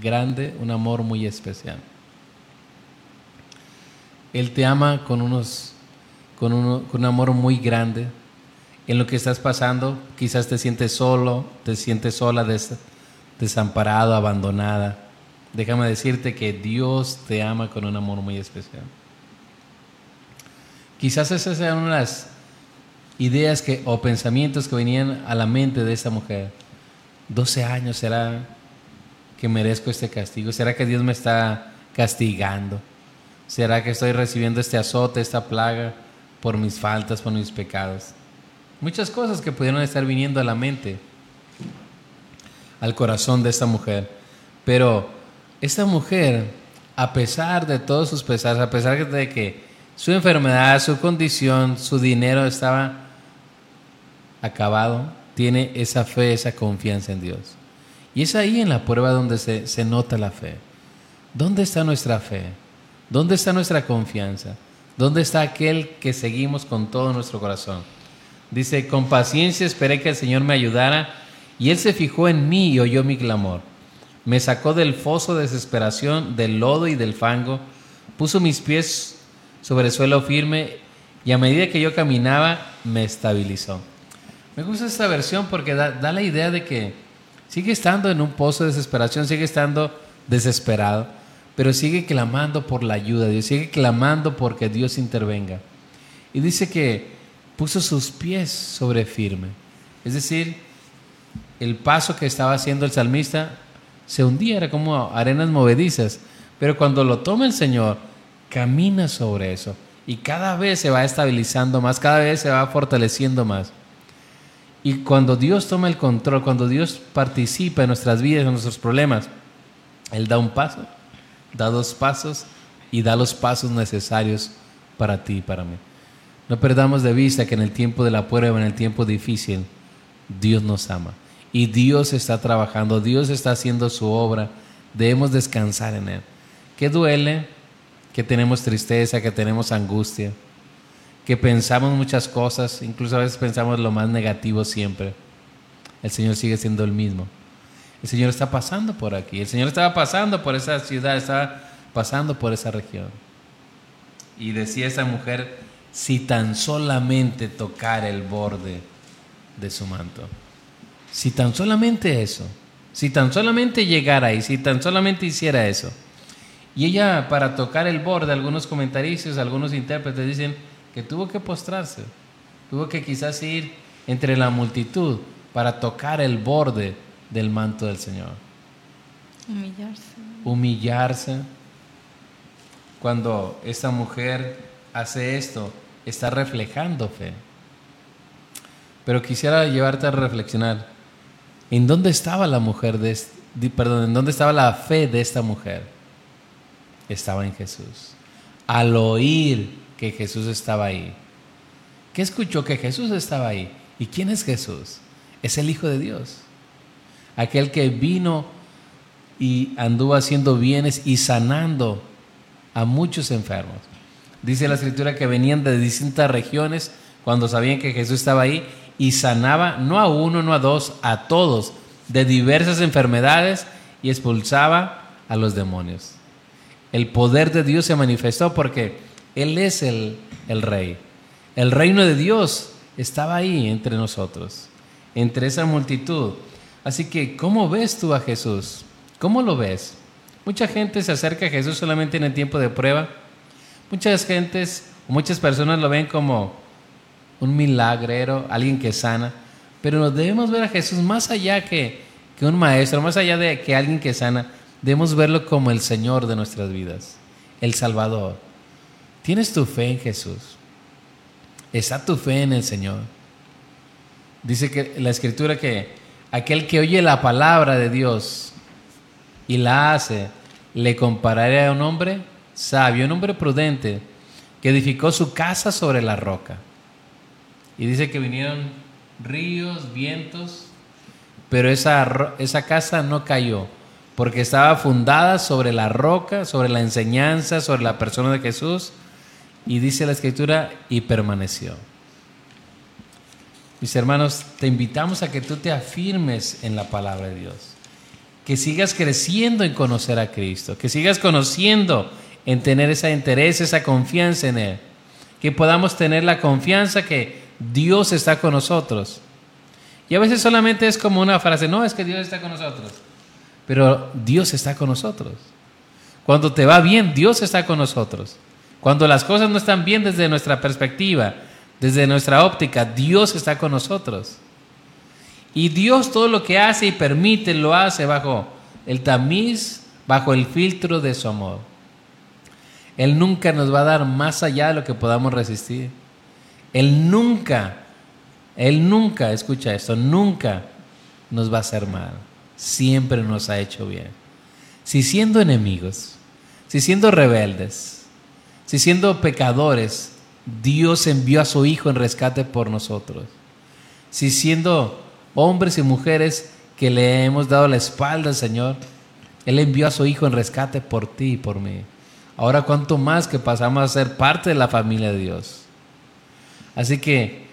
grande, un amor muy especial. Él te ama con, unos, con, un amor muy grande. En lo que estás pasando, quizás te sientes solo, te sientes sola, desamparado, abandonada. Déjame decirte que Dios te ama con un amor muy especial. Quizás esas sean unas ideas que, o pensamientos que venían a la mente de esta mujer. 12 años, ¿será que merezco este castigo? ¿Será que Dios me está castigando? ¿Será que estoy recibiendo este azote, esta plaga por mis faltas, por mis pecados? Muchas cosas que pudieron estar viniendo a la mente, al corazón de esta mujer. Pero esta mujer, a pesar de todos sus pesares, a pesar de que su enfermedad, su condición, su dinero estaba acabado, tiene esa fe, esa confianza en Dios. Y es ahí en la prueba donde se, nota la fe. ¿Dónde está nuestra fe? ¿Dónde está nuestra confianza? ¿Dónde está aquel que seguimos con todo nuestro corazón? Dice, con paciencia esperé que el Señor me ayudara y Él se fijó en mí y oyó mi clamor. Me sacó del foso de desesperación, del lodo y del fango, puso mis pies sobre el suelo firme y a medida que yo caminaba me estabilizó. Me gusta esta versión porque da, la idea de que sigue estando en un pozo de desesperación, sigue estando desesperado, pero sigue clamando por la ayuda de Dios, sigue clamando porque Dios intervenga. Y dice que puso sus pies sobre firme. Es decir, el paso que estaba haciendo el salmista se hundía, era como arenas movedizas, pero cuando lo toma el Señor, camina sobre eso y cada vez se va estabilizando más, cada vez se va fortaleciendo más. Y cuando Dios toma el control, cuando Dios participa en nuestras vidas, en nuestros problemas, Él da un paso, da dos pasos y da los pasos necesarios para ti y para mí. No perdamos de vista que en el tiempo de la prueba, en el tiempo difícil, Dios nos ama. Y Dios está trabajando, Dios está haciendo su obra. Debemos descansar en Él. ¿Qué duele? Que tenemos tristeza, que tenemos angustia que pensamos muchas cosas, incluso a veces pensamos lo más negativo siempre. El Señor sigue siendo el mismo. El Señor está pasando por aquí. El Señor estaba pasando por esa ciudad, estaba pasando por esa región. Y decía esa mujer, si tan solamente tocara el borde de su manto. Si tan solamente eso. Si tan solamente llegara ahí, si tan solamente hiciera eso. Y ella, para tocar el borde, algunos comentaristas, algunos intérpretes dicen, que tuvo que postrarse, tuvo que quizás ir entre la multitud para tocar el borde del manto del Señor.
Humillarse.
Humillarse. Cuando esta mujer hace esto, está reflejando fe. Pero quisiera llevarte a reflexionar, ¿en dónde estaba la mujer de, perdón, en dónde estaba la fe de esta mujer? Estaba en Jesús. Al oír que Jesús estaba ahí. ¿Qué escuchó que Jesús estaba ahí? ¿Y quién es Jesús? Es el Hijo de Dios. Aquel que vino y anduvo haciendo bienes y sanando a muchos enfermos. Dice la escritura que venían de distintas regiones cuando sabían que Jesús estaba ahí y sanaba no a uno, no a dos, a todos de diversas enfermedades y expulsaba a los demonios. El poder de Dios se manifestó porque él es el, el rey. El reino de Dios estaba ahí entre nosotros, entre esa multitud. Así que, ¿cómo ves tú a Jesús? ¿Cómo lo ves? Mucha gente se acerca a Jesús solamente en el tiempo de prueba. Muchas gentes, muchas personas lo ven como un milagrero, alguien que sana. Pero debemos ver a Jesús más allá que, que un maestro, más allá de que alguien que sana. Debemos verlo como el Señor de nuestras vidas, el Salvador. ¿Tienes tu fe en Jesús? ¿Está tu fe en el Señor? Dice que la escritura que aquel que oye la palabra de Dios y la hace, le compararé a un hombre sabio, un hombre prudente, que edificó su casa sobre la roca. Y dice que vinieron ríos, vientos, pero esa, esa casa no cayó, porque estaba fundada sobre la roca, sobre la enseñanza, sobre la persona de Jesús, y dice la escritura, y permaneció. Mis hermanos, te invitamos a que tú te afirmes en la palabra de Dios, que sigas creciendo en conocer a Cristo, que sigas conociendo en tener ese interés, esa confianza en Él, que podamos tener la confianza que Dios está con nosotros. Y a veces solamente es como una frase, no, es que Dios está con nosotros, pero Dios está con nosotros. Cuando te va bien, Dios está con nosotros. Cuando las cosas no están bien desde nuestra perspectiva, desde nuestra óptica, Dios está con nosotros. Y Dios todo lo que hace y permite lo hace bajo el tamiz, bajo el filtro de su amor. Él nunca nos va a dar más allá de lo que podamos resistir. Él nunca, Él nunca, escucha esto, nunca nos va a hacer mal. Siempre nos ha hecho bien. Si siendo enemigos, si siendo rebeldes, si siendo pecadores, Dios envió a su Hijo en rescate por nosotros. Si siendo hombres y mujeres que le hemos dado la espalda al Señor, Él envió a su Hijo en rescate por ti y por mí. Ahora cuánto más que pasamos a ser parte de la familia de Dios. Así que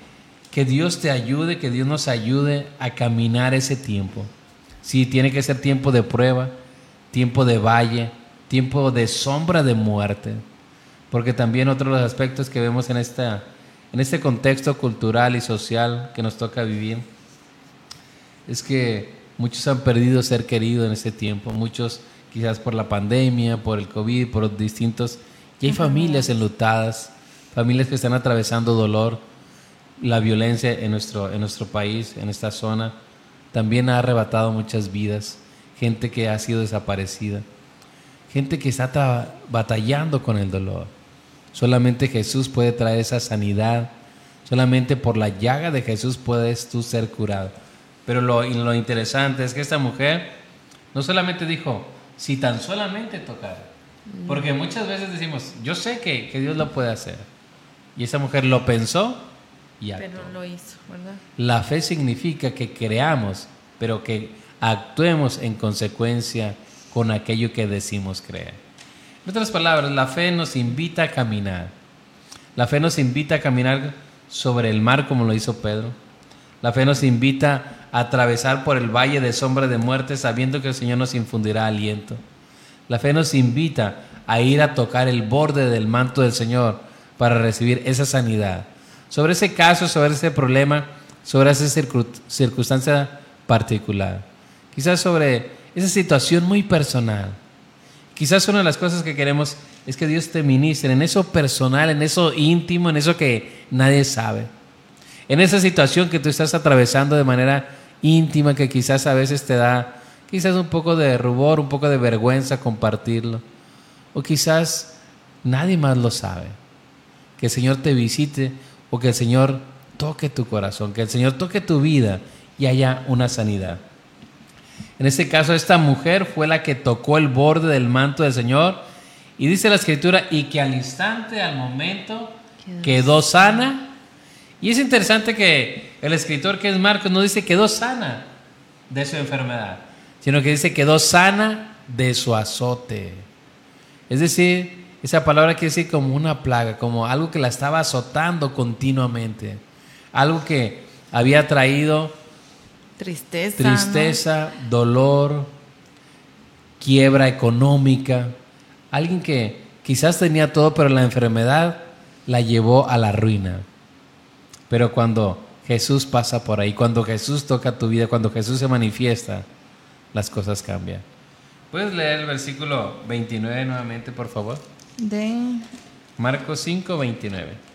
que Dios te ayude, que Dios nos ayude a caminar ese tiempo. Si tiene que ser tiempo de prueba, tiempo de valle, tiempo de sombra de muerte porque también otro de los aspectos que vemos en, esta, en este contexto cultural y social que nos toca vivir es que muchos han perdido ser querido en este tiempo, muchos quizás por la pandemia, por el COVID, por distintos... Y hay familias enlutadas, familias que están atravesando dolor, la violencia en nuestro, en nuestro país, en esta zona, también ha arrebatado muchas vidas, gente que ha sido desaparecida, gente que está batallando con el dolor. Solamente Jesús puede traer esa sanidad. Solamente por la llaga de Jesús puedes tú ser curado. Pero lo, lo interesante es que esta mujer no solamente dijo, si tan solamente tocar. Porque muchas veces decimos, yo sé que, que Dios lo puede hacer. Y esa mujer lo pensó y actuó.
Pero lo hizo, ¿verdad?
La fe significa que creamos, pero que actuemos en consecuencia con aquello que decimos creer. En otras palabras, la fe nos invita a caminar. La fe nos invita a caminar sobre el mar como lo hizo Pedro. La fe nos invita a atravesar por el valle de sombra de muerte sabiendo que el Señor nos infundirá aliento. La fe nos invita a ir a tocar el borde del manto del Señor para recibir esa sanidad. Sobre ese caso, sobre ese problema, sobre esa circunstancia particular. Quizás sobre esa situación muy personal. Quizás una de las cosas que queremos es que Dios te ministre en eso personal, en eso íntimo, en eso que nadie sabe. En esa situación que tú estás atravesando de manera íntima que quizás a veces te da quizás un poco de rubor, un poco de vergüenza compartirlo. O quizás nadie más lo sabe. Que el Señor te visite o que el Señor toque tu corazón, que el Señor toque tu vida y haya una sanidad. En este caso, esta mujer fue la que tocó el borde del manto del Señor. Y dice la escritura, y que al instante, al momento, quedó, sana. Y es interesante que el escritor que es Marcos no dice quedó sana de su enfermedad, sino que dice quedó sana de su azote. Es decir, esa palabra quiere decir como una plaga, como algo que la estaba azotando continuamente, algo que había traído
Tristeza.
Tristeza, dolor, quiebra económica. Alguien que quizás tenía todo, pero la enfermedad la llevó a la ruina. Pero cuando Jesús pasa por ahí, cuando Jesús toca tu vida, cuando Jesús se manifiesta, las cosas cambian. ¿Puedes leer el versículo 29 nuevamente, por favor?
De
Marcos 5, 29.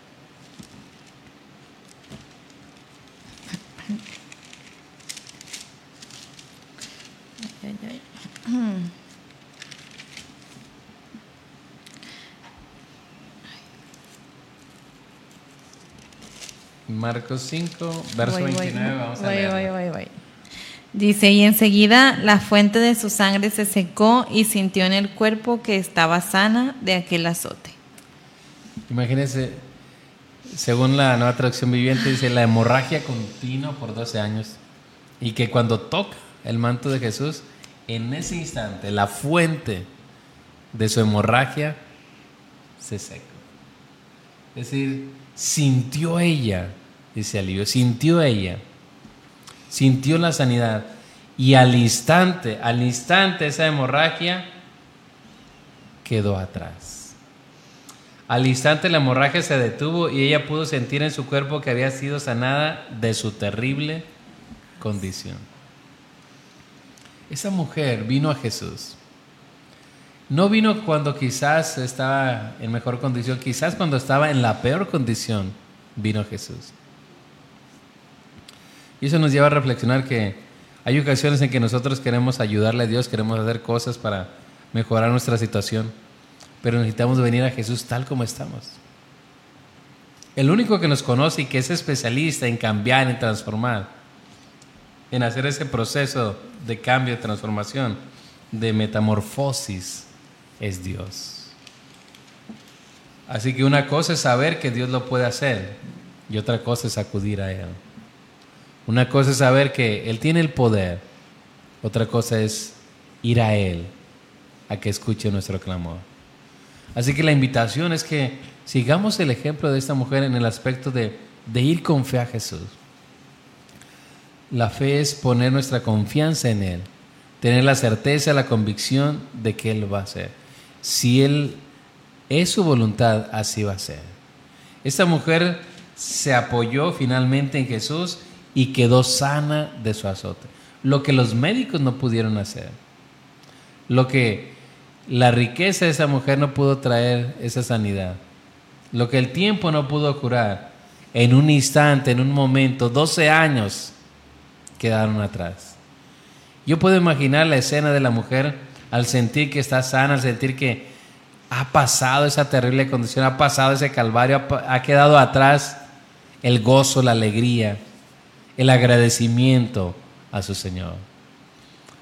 Marcos 5, verso 29, vamos a leer.
Dice, y enseguida la fuente de su sangre se secó y sintió en el cuerpo que estaba sana de aquel azote.
Imagínense, según la nueva traducción viviente, dice la hemorragia continua por 12 años y que cuando toca el manto de Jesús, en ese instante, la fuente de su hemorragia se secó. Es decir, sintió ella, dice alivio, sintió ella, sintió la sanidad. Y al instante, al instante esa hemorragia quedó atrás. Al instante la hemorragia se detuvo y ella pudo sentir en su cuerpo que había sido sanada de su terrible condición. Esa mujer vino a Jesús. No vino cuando quizás estaba en mejor condición, quizás cuando estaba en la peor condición, vino Jesús. Y eso nos lleva a reflexionar que hay ocasiones en que nosotros queremos ayudarle a Dios, queremos hacer cosas para mejorar nuestra situación, pero necesitamos venir a Jesús tal como estamos. El único que nos conoce y que es especialista en cambiar, en transformar, en hacer ese proceso de cambio, de transformación, de metamorfosis, es Dios. Así que una cosa es saber que Dios lo puede hacer y otra cosa es acudir a Él. Una cosa es saber que Él tiene el poder, otra cosa es ir a Él a que escuche nuestro clamor. Así que la invitación es que sigamos el ejemplo de esta mujer en el aspecto de, de ir con fe a Jesús. La fe es poner nuestra confianza en Él, tener la certeza, la convicción de que Él va a hacer. Si Él es su voluntad, así va a ser. Esta mujer se apoyó finalmente en Jesús y quedó sana de su azote. Lo que los médicos no pudieron hacer. Lo que la riqueza de esa mujer no pudo traer esa sanidad. Lo que el tiempo no pudo curar. En un instante, en un momento, 12 años quedaron atrás. Yo puedo imaginar la escena de la mujer al sentir que está sana, al sentir que ha pasado esa terrible condición, ha pasado ese calvario, ha, quedado atrás el gozo, la alegría, el agradecimiento a su Señor.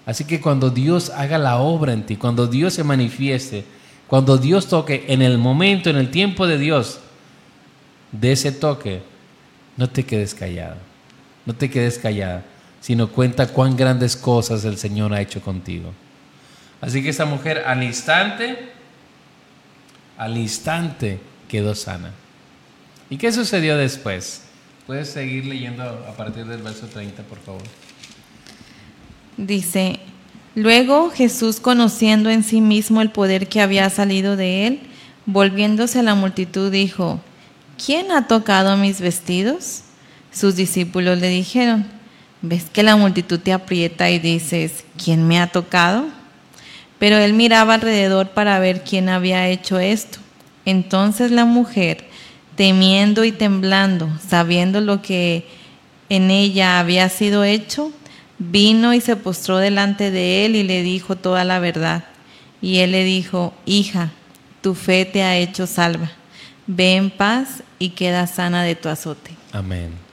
Así que cuando Dios haga la obra en ti, cuando Dios se manifieste, cuando Dios toque en el momento, en el tiempo de Dios, de ese toque, no te quedes callado, no te quedes callada, sino cuenta cuán grandes cosas el Señor ha hecho contigo. Así que esa mujer al instante, al instante quedó sana. ¿Y qué sucedió después? Puedes seguir leyendo a partir del verso 30, por favor.
Dice, luego Jesús, conociendo en sí mismo el poder que había salido de él, volviéndose a la multitud, dijo, ¿quién ha tocado mis vestidos? Sus discípulos le dijeron, ¿ves que la multitud te aprieta y dices, ¿quién me ha tocado? Pero él miraba alrededor para ver quién había hecho esto. Entonces la mujer, temiendo y temblando, sabiendo lo que en ella había sido hecho, vino y se postró delante de él y le dijo toda la verdad. Y él le dijo, hija, tu fe te ha hecho salva. Ve en paz y queda sana de tu azote.
Amén.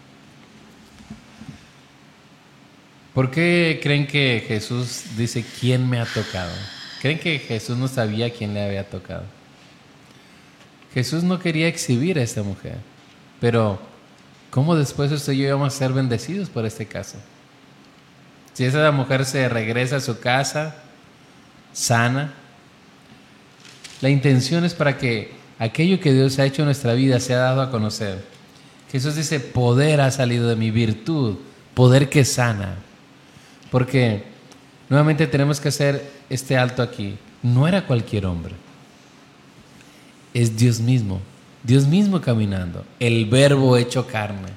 ¿Por qué creen que Jesús dice, ¿quién me ha tocado? ¿Creen que Jesús no sabía quién le había tocado? Jesús no quería exhibir a esta mujer, pero ¿cómo después usted y yo íbamos a ser bendecidos por este caso? Si esa mujer se regresa a su casa sana, la intención es para que aquello que Dios ha hecho en nuestra vida sea dado a conocer. Jesús dice, poder ha salido de mi virtud, poder que sana. Porque nuevamente tenemos que hacer este alto aquí. No era cualquier hombre es Dios mismo, Dios mismo caminando, el verbo hecho carne.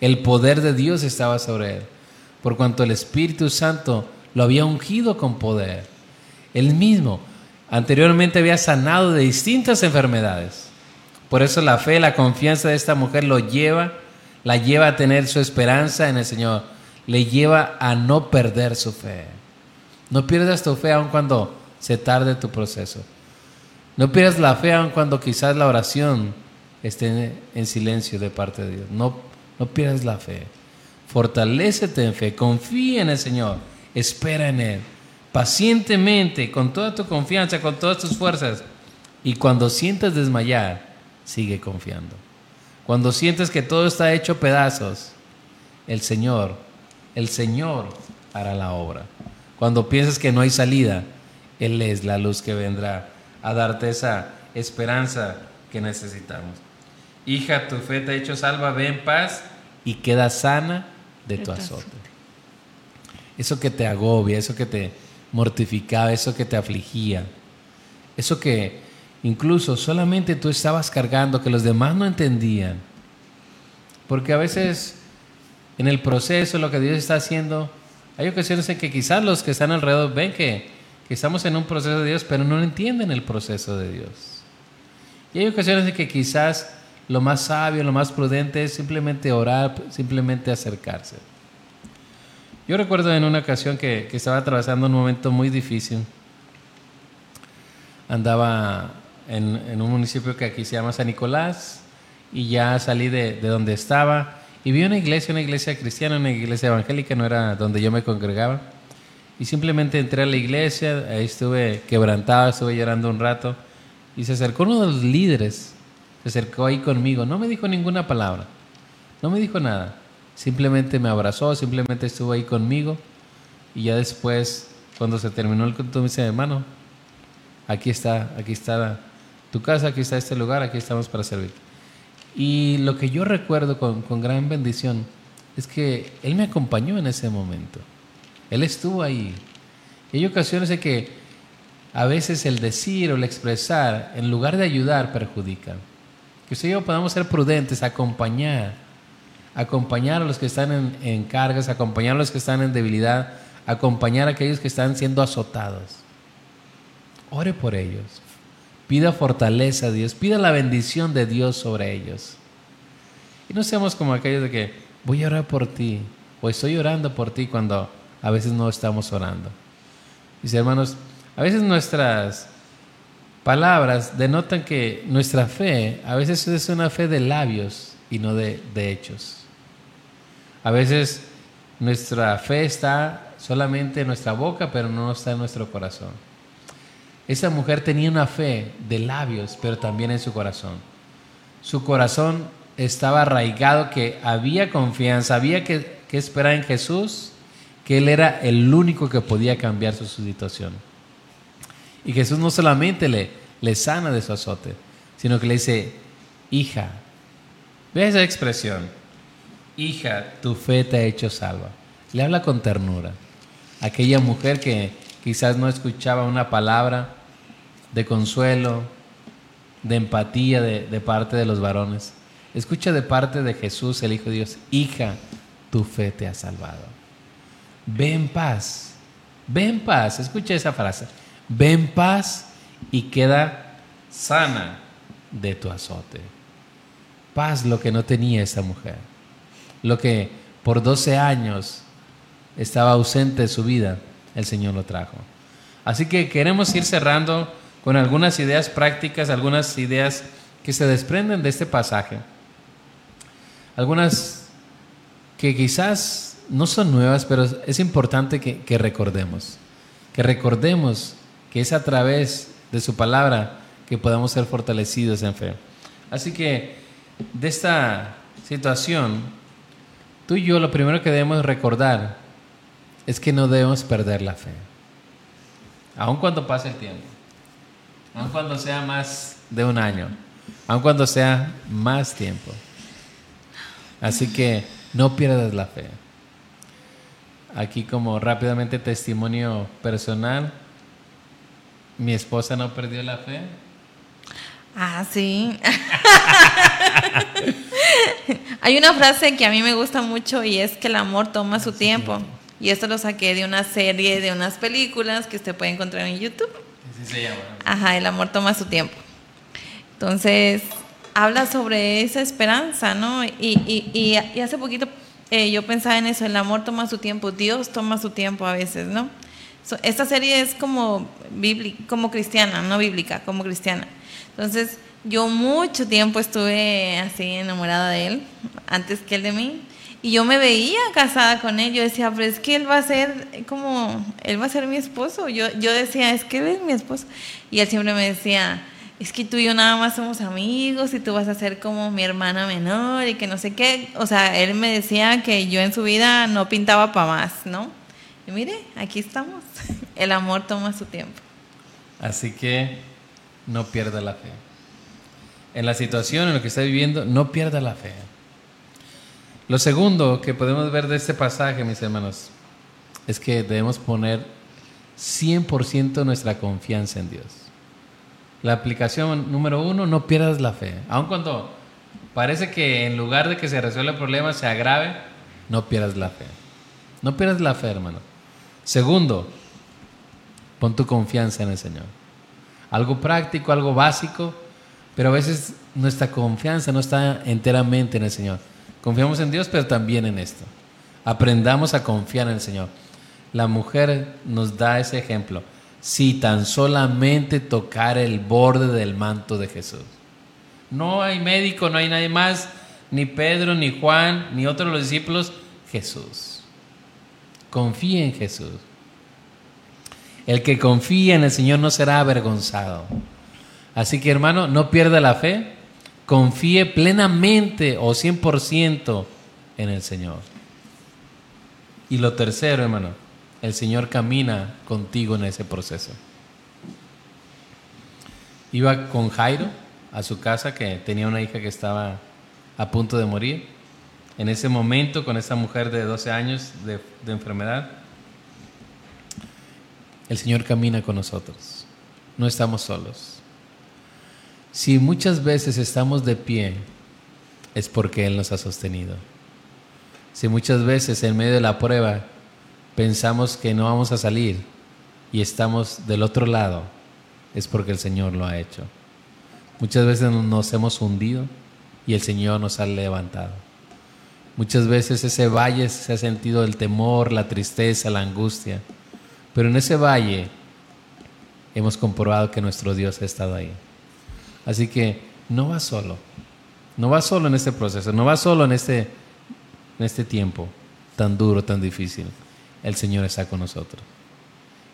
El poder de Dios estaba sobre él, por cuanto el Espíritu Santo lo había ungido con poder. Él mismo anteriormente había sanado de distintas enfermedades. Por eso la fe, la confianza de esta mujer lo lleva, la lleva a tener su esperanza en el Señor, le lleva a no perder su fe. No pierdas tu fe aun cuando se tarde tu proceso. No pierdas la fe aun cuando quizás la oración esté en silencio de parte de Dios. No, no pierdas la fe. Fortalécete en fe, confía en el Señor, espera en Él, pacientemente, con toda tu confianza, con todas tus fuerzas. Y cuando sientas desmayar, sigue confiando. Cuando sientes que todo está hecho pedazos, el Señor, el Señor hará la obra. cuando piensas que no hay salida, Él es la luz que vendrá a darte esa esperanza que necesitamos. Hija, tu fe te ha hecho salva, ve en paz y queda sana de tu azote. Eso que te agobia, eso que te mortificaba, eso que te afligía, eso que incluso solamente tú estabas cargando, que los demás no entendían. Porque a veces en el proceso, lo que Dios está haciendo, hay ocasiones en que quizás los que están alrededor ven que, que estamos en un proceso de Dios, pero no entienden el proceso de Dios. Y hay ocasiones en que quizás lo más sabio, lo más prudente es simplemente orar, simplemente acercarse. Yo recuerdo en una ocasión que, que estaba atravesando un momento muy difícil. Andaba en, en, un municipio que aquí se llama San Nicolás y ya salí de, de donde estaba y vi una iglesia, una iglesia cristiana, una iglesia evangélica, no era donde yo me congregaba. Y simplemente entré a la iglesia, ahí estuve quebrantado, estuve llorando un rato. Y se acercó uno de los líderes, se acercó ahí conmigo, no me dijo ninguna palabra, no me dijo nada. Simplemente me abrazó, simplemente estuvo ahí conmigo. Y ya después, cuando se terminó el culto, me dice, hermano, aquí está, aquí está tu casa, aquí está este lugar, aquí estamos para servir. Y lo que yo recuerdo con, con, gran bendición es que Él me acompañó en ese momento. Él estuvo ahí. Y hay ocasiones en que a veces el decir o el expresar, en lugar de ayudar, perjudica. Que usted y yo podamos ser prudentes, acompañar, acompañar a los que están en, en cargas, acompañar a los que están en debilidad, acompañar a aquellos que están siendo azotados. Ore por ellos, Pida fortaleza a Dios, pida la bendición de Dios sobre ellos. Y no seamos como aquellos de que voy a orar por ti o estoy orando por ti cuando a veces no estamos orando. Dice hermanos, a veces nuestras palabras denotan que nuestra fe a veces es una fe de labios y no de, de hechos. A veces nuestra fe está solamente en nuestra boca, pero no está en nuestro corazón. Esa mujer tenía una fe de labios, pero también en su corazón. Su corazón estaba arraigado que había confianza, había que, que esperar en Jesús, que Él era el único que podía cambiar su situación. Y Jesús no solamente le, le sana de su azote, sino que le dice, hija, ve esa expresión, hija, tu fe te ha hecho salva. Le habla con ternura. Aquella mujer que quizás no escuchaba una palabra de consuelo, de empatía de, parte de los varones. Escucha de parte de Jesús, el Hijo de Dios, hija, tu fe te ha salvado. Ve en paz, ve en paz, escucha esa frase, ve en paz y queda sana de tu azote. Paz lo que no tenía esa mujer, lo que por 12 años estaba ausente de su vida el Señor lo trajo. Así que queremos ir cerrando con algunas ideas prácticas, algunas ideas que se desprenden de este pasaje. Algunas que quizás no son nuevas, pero es importante que, recordemos. Que recordemos que es a través de su palabra que podamos ser fortalecidos en fe. Así que de esta situación, tú y yo lo primero que debemos recordar es que no debemos perder la fe, aun cuando pase el tiempo, aun cuando sea más de un año, aun cuando sea más tiempo. Así que no pierdas la fe. Aquí como rápidamente testimonio personal, mi esposa no perdió la fe.
Ah, sí. Hay una frase que a mí me gusta mucho y es que el amor toma su tiempo. Y esto lo saqué de una serie, de unas películas que usted puede encontrar en YouTube.
Así se llama.
Ajá, el amor toma su tiempo. Entonces, habla sobre esa esperanza, ¿no? Y, y, y, y hace poquito eh, yo pensaba en eso, el amor toma su tiempo, Dios toma su tiempo a veces, ¿no? So, esta serie es como, bíblica, como cristiana, no bíblica, como cristiana. Entonces, yo mucho tiempo estuve así enamorada de él, antes que él de mí. Y yo me veía casada con él, yo decía, pero es que él va a ser como, él va a ser mi esposo. Yo, yo decía, es que él es mi esposo. Y él siempre me decía, es que tú y yo nada más somos amigos y tú vas a ser como mi hermana menor y que no sé qué. O sea, él me decía que yo en su vida no pintaba para más, ¿no? Y mire, aquí estamos. El amor toma su tiempo.
Así que no pierda la fe. En la situación en la que está viviendo, no pierda la fe. Lo segundo que podemos ver de este pasaje, mis hermanos, es que debemos poner 100% nuestra confianza en Dios. La aplicación número uno, no pierdas la fe. Aun cuando parece que en lugar de que se resuelva el problema se agrave, no pierdas la fe. No pierdas la fe, hermano. Segundo, pon tu confianza en el Señor. Algo práctico, algo básico, pero a veces nuestra confianza no está enteramente en el Señor. Confiamos en Dios, pero también en esto. Aprendamos a confiar en el Señor. La mujer nos da ese ejemplo. Si tan solamente tocar el borde del manto de Jesús. No hay médico, no hay nadie más, ni Pedro, ni Juan, ni otro de los discípulos, Jesús. Confíe en Jesús. El que confía en el Señor no será avergonzado. Así que hermano, no pierda la fe, confíe plenamente o 100% en el Señor. Y lo tercero, hermano, el Señor camina contigo en ese proceso. Iba con Jairo a su casa, que tenía una hija que estaba a punto de morir. En ese momento, con esa mujer de 12 años de, de enfermedad, el Señor camina con nosotros. No estamos solos. Si muchas veces estamos de pie, es porque Él nos ha sostenido. Si muchas veces en medio de la prueba pensamos que no vamos a salir y estamos del otro lado, es porque el Señor lo ha hecho. Muchas veces nos hemos hundido y el Señor nos ha levantado. Muchas veces ese valle se ha sentido el temor, la tristeza, la angustia. Pero en ese valle hemos comprobado que nuestro Dios ha estado ahí. Así que no va solo. No va solo en este proceso, no va solo en este, en este tiempo tan duro, tan difícil el Señor está con nosotros.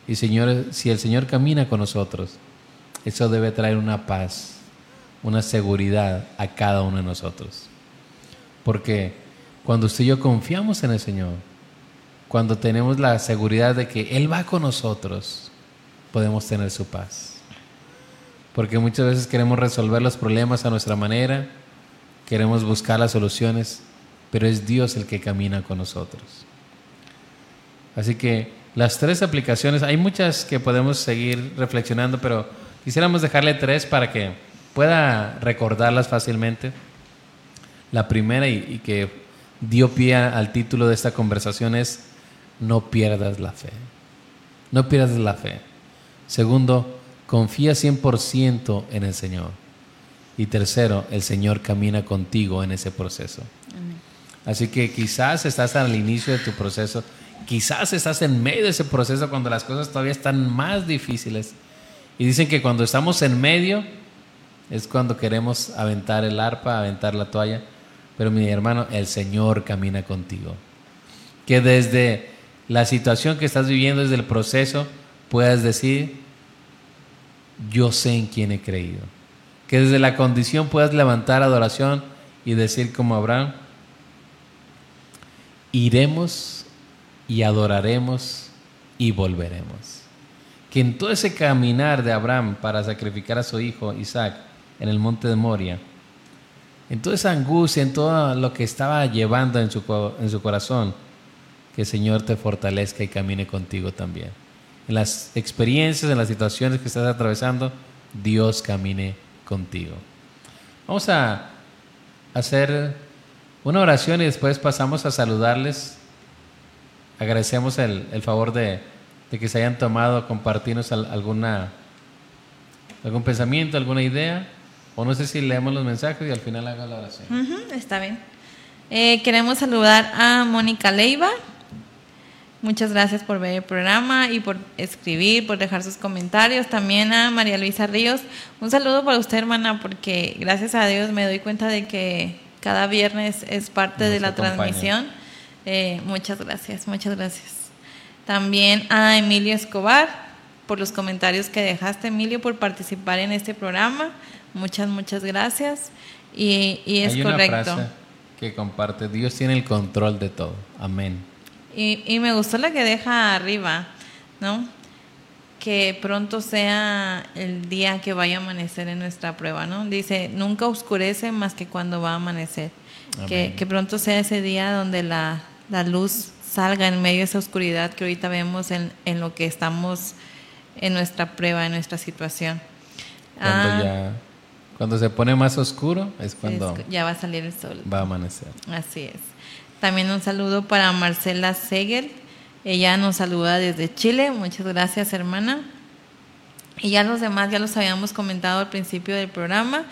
Y Señor, si el Señor camina con nosotros, eso debe traer una paz, una seguridad a cada uno de nosotros. Porque cuando usted y yo confiamos en el Señor, cuando tenemos la seguridad de que Él va con nosotros, podemos tener su paz. Porque muchas veces queremos resolver los problemas a nuestra manera, queremos buscar las soluciones, pero es Dios el que camina con nosotros. Así que las tres aplicaciones, hay muchas que podemos seguir reflexionando, pero quisiéramos dejarle tres para que pueda recordarlas fácilmente. La primera y, que dio pie al título de esta conversación es no pierdas la fe. No pierdas la fe. Segundo, confía 100% en el Señor. Y tercero, el Señor camina contigo en ese proceso. Así que quizás estás al inicio de tu proceso Quizás estás en medio de ese proceso cuando las cosas todavía están más difíciles. Y dicen que cuando estamos en medio es cuando queremos aventar el arpa, aventar la toalla. Pero mi hermano, el Señor camina contigo. Que desde la situación que estás viviendo, desde el proceso, puedas decir, yo sé en quién he creído. Que desde la condición puedas levantar adoración y decir como Abraham, iremos y adoraremos y volveremos. Que en todo ese caminar de Abraham para sacrificar a su hijo Isaac en el monte de Moria, en toda esa angustia, en todo lo que estaba llevando en su, en su corazón, que el Señor te fortalezca y camine contigo también. En las experiencias, en las situaciones que estás atravesando, Dios camine contigo. Vamos a hacer una oración y después pasamos a saludarles agradecemos el, el favor de, de, que se hayan tomado compartirnos alguna, algún pensamiento, alguna idea. O no sé si leemos los mensajes y al final haga la oración.
está bien. Eh, queremos saludar a Mónica Leiva. Muchas gracias por ver el programa y por escribir, por dejar sus comentarios. También a María Luisa Ríos. Un saludo para usted, hermana, porque gracias a Dios me doy cuenta de que cada viernes es parte de la transmisión eh, muchas gracias, muchas gracias. También a Emilio Escobar por los comentarios que dejaste, Emilio, por participar en este programa. Muchas, muchas gracias. Y, es
Hay
correcto.
Una frase que comparte, Dios tiene el control de todo. Amén.
Y, y me gustó la que deja arriba, ¿no? Que pronto sea el día que vaya a amanecer en nuestra prueba, ¿no? Dice, nunca oscurece más que cuando va a amanecer. Que, que pronto sea ese día donde la, la luz salga en medio de esa oscuridad que ahorita vemos en, en lo que estamos en nuestra prueba, en nuestra situación.
Cuando
Ah,
ya, cuando se pone más oscuro es cuando
es- ya va a salir el sol.
va a amanecer.
Así es. También un saludo para Marcela Segel. Ella nos saluda desde Chile. Muchas gracias, hermana. Y ya los demás ya los habíamos comentado al principio del programa.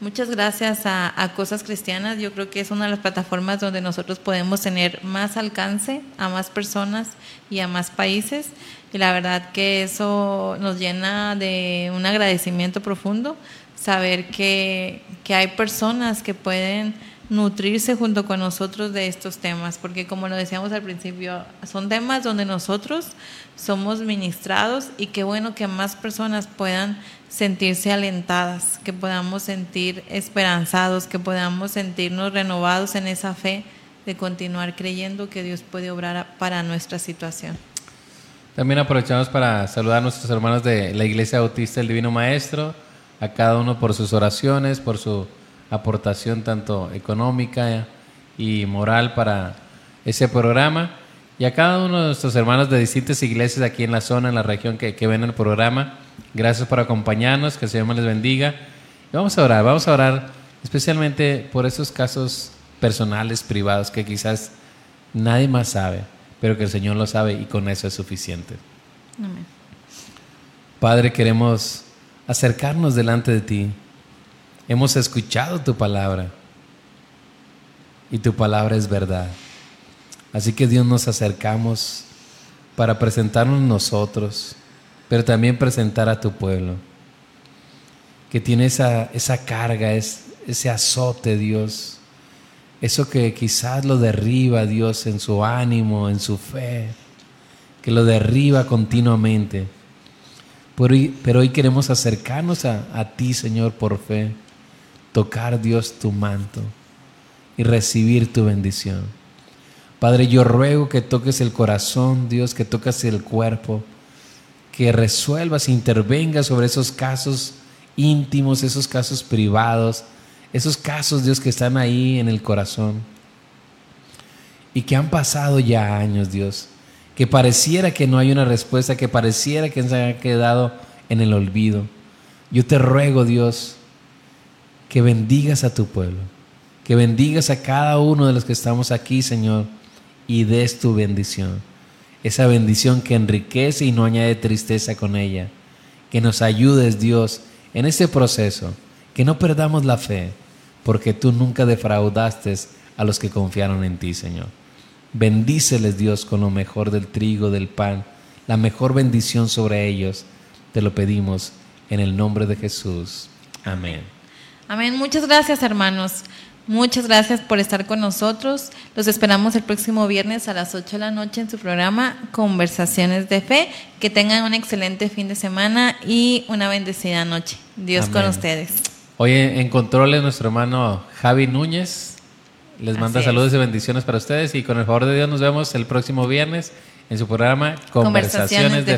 Muchas gracias a, a Cosas Cristianas. Yo creo que es una de las plataformas donde nosotros podemos tener más alcance a más personas y a más países. Y la verdad que eso nos llena de un agradecimiento profundo, saber que, que hay personas que pueden nutrirse junto con nosotros de estos temas, porque como lo decíamos al principio, son temas donde nosotros somos ministrados y qué bueno que más personas puedan sentirse alentadas, que podamos sentir esperanzados, que podamos sentirnos renovados en esa fe de continuar creyendo que Dios puede obrar para nuestra situación.
También aprovechamos para saludar a nuestros hermanos de la Iglesia Bautista del Divino Maestro, a cada uno por sus oraciones, por su aportación tanto económica y moral para ese programa, y a cada uno de nuestros hermanos de distintas iglesias aquí en la zona, en la región que, que ven el programa. Gracias por acompañarnos, que el Señor les bendiga. Y vamos a orar, vamos a orar especialmente por esos casos personales, privados, que quizás nadie más sabe, pero que el Señor lo sabe y con eso es suficiente.
Amén.
Padre, queremos acercarnos delante de ti. Hemos escuchado tu palabra y tu palabra es verdad. Así que Dios nos acercamos para presentarnos nosotros, pero también presentar a tu pueblo, que tiene esa, esa carga, es, ese azote, Dios, eso que quizás lo derriba, Dios, en su ánimo, en su fe, que lo derriba continuamente. Pero hoy, pero hoy queremos acercarnos a, a ti, Señor, por fe, tocar, Dios, tu manto y recibir tu bendición. Padre, yo ruego que toques el corazón, Dios, que toques el cuerpo, que resuelvas, intervengas sobre esos casos íntimos, esos casos privados, esos casos, Dios, que están ahí en el corazón y que han pasado ya años, Dios, que pareciera que no hay una respuesta, que pareciera que se han quedado en el olvido. Yo te ruego, Dios, que bendigas a tu pueblo, que bendigas a cada uno de los que estamos aquí, Señor, y des tu bendición. Esa bendición que enriquece y no añade tristeza con ella. Que nos ayudes, Dios, en este proceso, que no perdamos la fe, porque tú nunca defraudaste a los que confiaron en ti, Señor. Bendíceles, Dios, con lo mejor del trigo, del pan, la mejor bendición sobre ellos. Te lo pedimos en el nombre de Jesús. Amén.
Amén. Muchas gracias, hermanos. Muchas gracias por estar con nosotros. Los esperamos el próximo viernes a las 8 de la noche en su programa Conversaciones de Fe. Que tengan un excelente fin de semana y una bendecida noche. Dios con ustedes.
Hoy en controles nuestro hermano Javi Núñez. Les manda
Así es.
saludos y bendiciones para ustedes y con el favor de Dios nos vemos el próximo viernes en su programa Conversaciones,
Conversaciones
de,
de